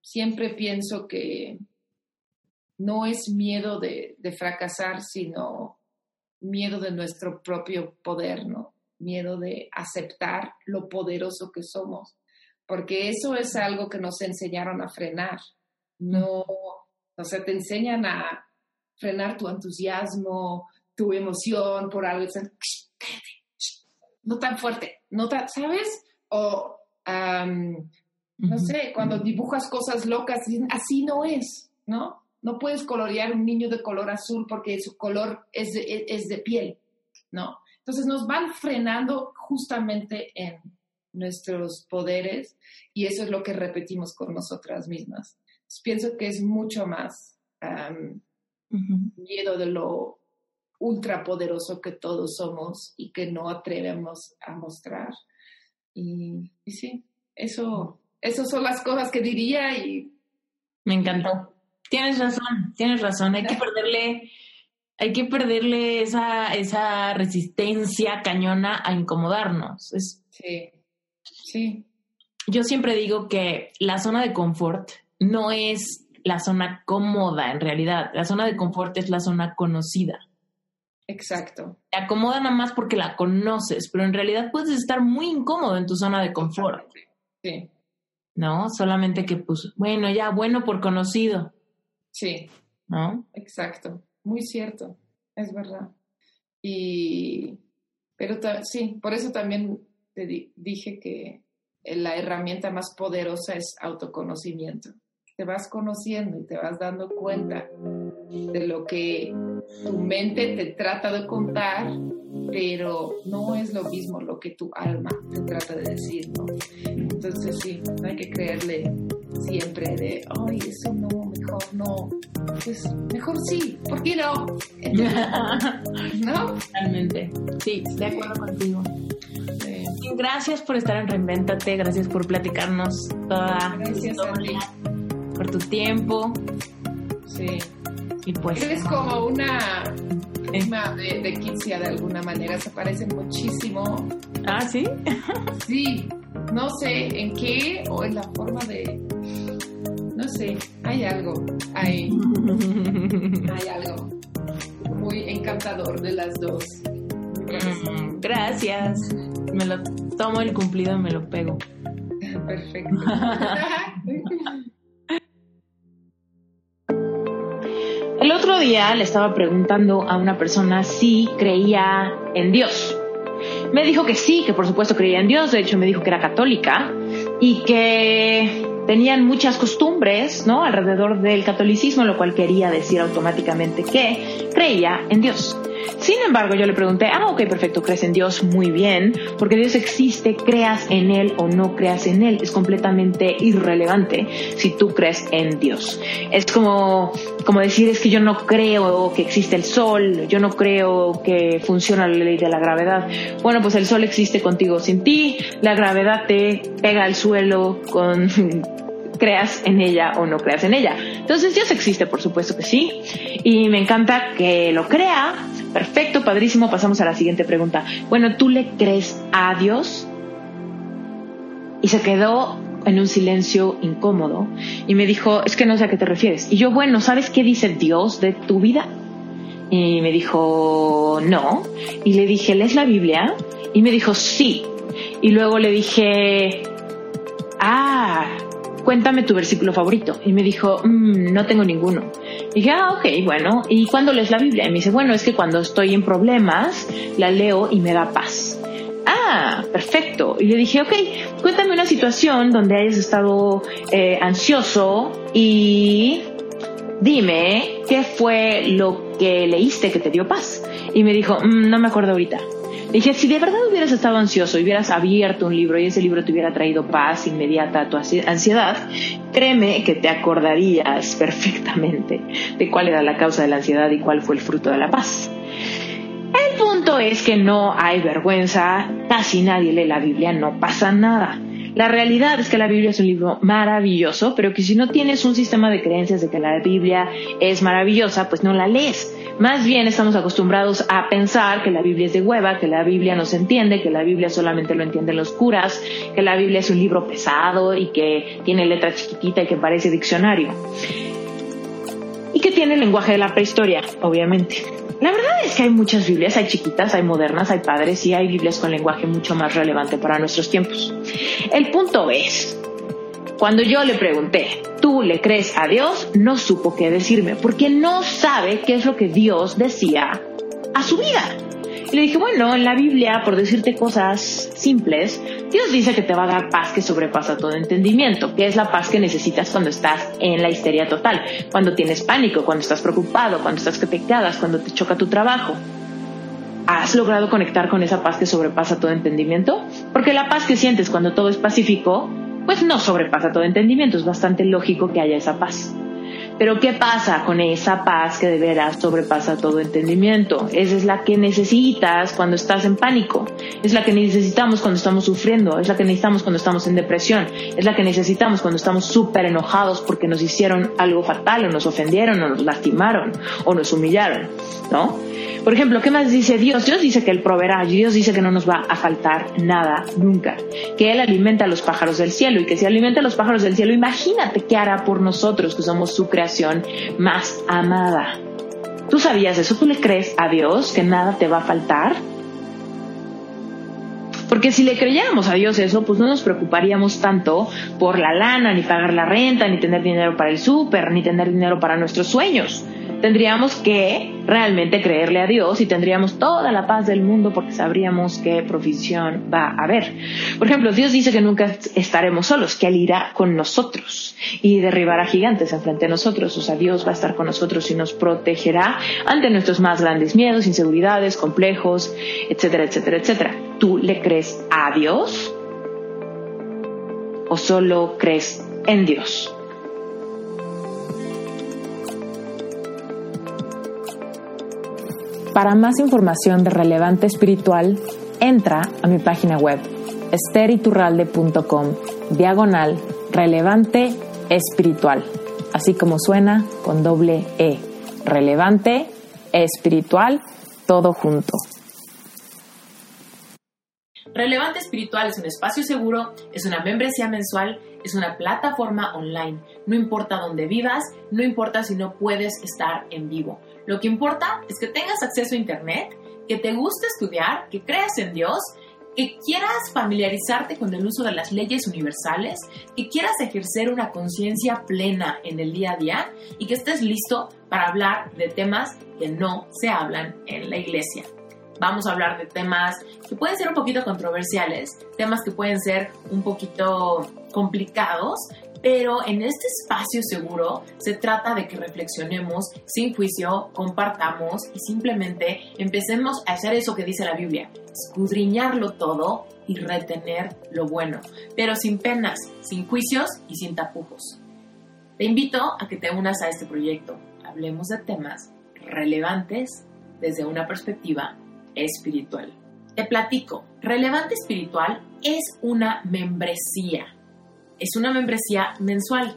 siempre pienso que no es miedo de, de fracasar, sino miedo de nuestro propio poder, ¿no? Miedo de aceptar lo poderoso que somos, porque eso es algo que nos enseñaron a frenar. No, o sea, te enseñan a frenar tu entusiasmo, tu emoción por algo, no tan fuerte, no tan, ¿sabes? O, no sé, cuando dibujas cosas locas, así no es, ¿no? No puedes colorear un niño de color azul porque su color es de, es de piel, ¿no? Entonces nos van frenando justamente en nuestros poderes y eso es lo que repetimos con nosotras mismas. pienso que es mucho más miedo de lo ultrapoderoso que todos somos y que no atrevemos a mostrar. Y, y sí, eso, esas son las cosas que diría y... Me encantó. Tienes razón, tienes razón. Hay que perderle, hay que perderle esa, esa resistencia cañona a incomodarnos. sí, sí. Yo siempre digo que la zona de confort no es la zona cómoda en realidad. La zona de confort es la zona conocida. Exacto. Te acomoda nada más porque la conoces, pero en realidad puedes estar muy incómodo en tu zona de confort. Sí. ¿No? Solamente que, pues, bueno, ya, bueno por conocido. Sí. ¿No? Exacto. Muy cierto. Es verdad. Y, pero sí, por eso también te dije que la herramienta más poderosa es autoconocimiento te vas conociendo y te vas dando cuenta de lo que tu mente te trata de contar, pero no es lo mismo lo que tu alma te trata de decir, ¿no? Entonces sí, no hay que creerle siempre de, ay, eso no, mejor no, pues mejor sí, ¿por qué no? ¿No? Totalmente, sí, de acuerdo contigo. Gracias por estar en Reinventate, gracias por platicarnos toda gracias tu historia por tu tiempo. Sí. Y pues. Eres como una prima de, de de alguna manera, se parece muchísimo. Ah, sí. sí, no sé en qué o en la forma de. No sé, hay algo. Hay, hay algo muy encantador de las dos. Gracias. Gracias. Me lo tomo el cumplido y me lo pego. Perfecto. El otro día le estaba preguntando a una persona si creía en Dios. Me dijo que sí, que por supuesto creía en Dios, de hecho me dijo que era católica y que tenían muchas costumbres, ¿no? alrededor del catolicismo, lo cual quería decir automáticamente que creía en Dios. Sin embargo, yo le pregunté, ah, ok, perfecto, crees en Dios, muy bien, porque Dios existe, creas en Él o no creas en Él, es completamente irrelevante si tú crees en Dios. Es como, como decir, es que yo no creo que existe el sol, yo no creo que funciona la ley de la gravedad. Bueno, pues el sol existe contigo sin ti, la gravedad te pega al suelo con creas en ella o no creas en ella. Entonces Dios existe, por supuesto que sí. Y me encanta que lo crea. Perfecto, padrísimo. Pasamos a la siguiente pregunta. Bueno, ¿tú le crees a Dios? Y se quedó en un silencio incómodo y me dijo, es que no sé a qué te refieres. Y yo, bueno, ¿sabes qué dice Dios de tu vida? Y me dijo, no. Y le dije, ¿lees la Biblia? Y me dijo, sí. Y luego le dije, ah, cuéntame tu versículo favorito. Y me dijo, mm, no tengo ninguno. Y dije, ah, ok, bueno. ¿Y cuándo lees la Biblia? Y me dice, bueno, es que cuando estoy en problemas, la leo y me da paz. Ah, perfecto. Y le dije, ok, cuéntame una situación donde hayas estado eh, ansioso y dime qué fue lo que leíste que te dio paz. Y me dijo, mm, no me acuerdo ahorita. Dije, si de verdad hubieras estado ansioso y hubieras abierto un libro y ese libro te hubiera traído paz inmediata a tu ansiedad, créeme que te acordarías perfectamente de cuál era la causa de la ansiedad y cuál fue el fruto de la paz. El punto es que no hay vergüenza, casi nadie lee la Biblia, no pasa nada. La realidad es que la Biblia es un libro maravilloso, pero que si no tienes un sistema de creencias de que la Biblia es maravillosa, pues no la lees. Más bien estamos acostumbrados a pensar que la Biblia es de hueva, que la Biblia no se entiende, que la Biblia solamente lo entienden los curas, que la Biblia es un libro pesado y que tiene letra chiquitita y que parece diccionario. Y que tiene el lenguaje de la prehistoria, obviamente. La verdad es que hay muchas Biblias, hay chiquitas, hay modernas, hay padres y hay Biblias con lenguaje mucho más relevante para nuestros tiempos. El punto es, cuando yo le pregunté, ¿tú le crees a Dios? No supo qué decirme, porque no sabe qué es lo que Dios decía a su vida. Y le dije, bueno, en la Biblia, por decirte cosas simples, Dios dice que te va a dar paz que sobrepasa todo entendimiento, que es la paz que necesitas cuando estás en la histeria total, cuando tienes pánico, cuando estás preocupado, cuando estás que cuando te choca tu trabajo. ¿Has logrado conectar con esa paz que sobrepasa todo entendimiento? Porque la paz que sientes cuando todo es pacífico, pues no sobrepasa todo entendimiento, es bastante lógico que haya esa paz. Pero ¿qué pasa con esa paz que de veras sobrepasa todo entendimiento? Esa es la que necesitas cuando estás en pánico, es la que necesitamos cuando estamos sufriendo, es la que necesitamos cuando estamos en depresión, es la que necesitamos cuando estamos súper enojados porque nos hicieron algo fatal o nos ofendieron o nos lastimaron o nos humillaron, ¿no? Por ejemplo, ¿qué más dice Dios? Dios dice que Él proveerá, Dios dice que no nos va a faltar nada nunca, que Él alimenta a los pájaros del cielo y que si alimenta a los pájaros del cielo, imagínate qué hará por nosotros que somos su más amada. ¿Tú sabías eso? ¿Tú le crees a Dios que nada te va a faltar? Porque si le creyéramos a Dios eso, pues no nos preocuparíamos tanto por la lana, ni pagar la renta, ni tener dinero para el súper, ni tener dinero para nuestros sueños tendríamos que realmente creerle a Dios y tendríamos toda la paz del mundo porque sabríamos qué provisión va a haber. Por ejemplo, Dios dice que nunca estaremos solos, que Él irá con nosotros y derribará gigantes enfrente de nosotros. O sea, Dios va a estar con nosotros y nos protegerá ante nuestros más grandes miedos, inseguridades, complejos, etcétera, etcétera, etcétera. ¿Tú le crees a Dios? ¿O solo crees en Dios? Para más información de Relevante Espiritual, entra a mi página web esteriturralde.com diagonal relevante espiritual, así como suena con doble E, relevante espiritual, todo junto. Relevante Espiritual es un espacio seguro, es una membresía mensual, es una plataforma online. No importa dónde vivas, no importa si no puedes estar en vivo. Lo que importa es que tengas acceso a Internet, que te guste estudiar, que creas en Dios, que quieras familiarizarte con el uso de las leyes universales, que quieras ejercer una conciencia plena en el día a día y que estés listo para hablar de temas que no se hablan en la iglesia. Vamos a hablar de temas que pueden ser un poquito controversiales, temas que pueden ser un poquito complicados, pero en este espacio seguro se trata de que reflexionemos sin juicio, compartamos y simplemente empecemos a hacer eso que dice la Biblia, escudriñarlo todo y retener lo bueno, pero sin penas, sin juicios y sin tapujos. Te invito a que te unas a este proyecto. Hablemos de temas relevantes desde una perspectiva espiritual. Te platico, Relevante Espiritual es una membresía es una membresía mensual.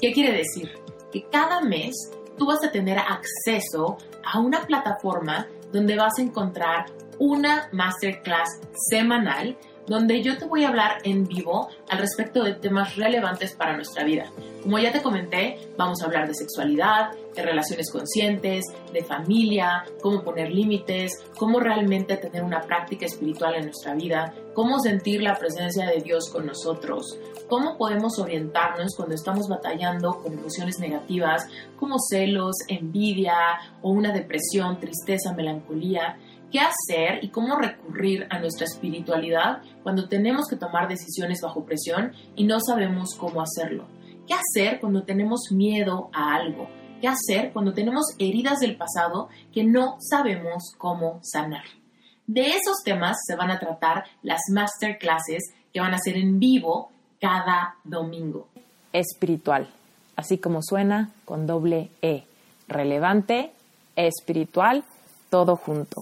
¿Qué quiere decir? Que cada mes tú vas a tener acceso a una plataforma donde vas a encontrar una masterclass semanal donde yo te voy a hablar en vivo al respecto de temas relevantes para nuestra vida. Como ya te comenté, vamos a hablar de sexualidad, de relaciones conscientes, de familia, cómo poner límites, cómo realmente tener una práctica espiritual en nuestra vida, cómo sentir la presencia de Dios con nosotros, cómo podemos orientarnos cuando estamos batallando con emociones negativas como celos, envidia o una depresión, tristeza, melancolía qué hacer y cómo recurrir a nuestra espiritualidad cuando tenemos que tomar decisiones bajo presión y no sabemos cómo hacerlo. ¿Qué hacer cuando tenemos miedo a algo? ¿Qué hacer cuando tenemos heridas del pasado que no sabemos cómo sanar? De esos temas se van a tratar las masterclasses que van a ser en vivo cada domingo. Espiritual, así como suena con doble E. Relevante, espiritual, todo junto.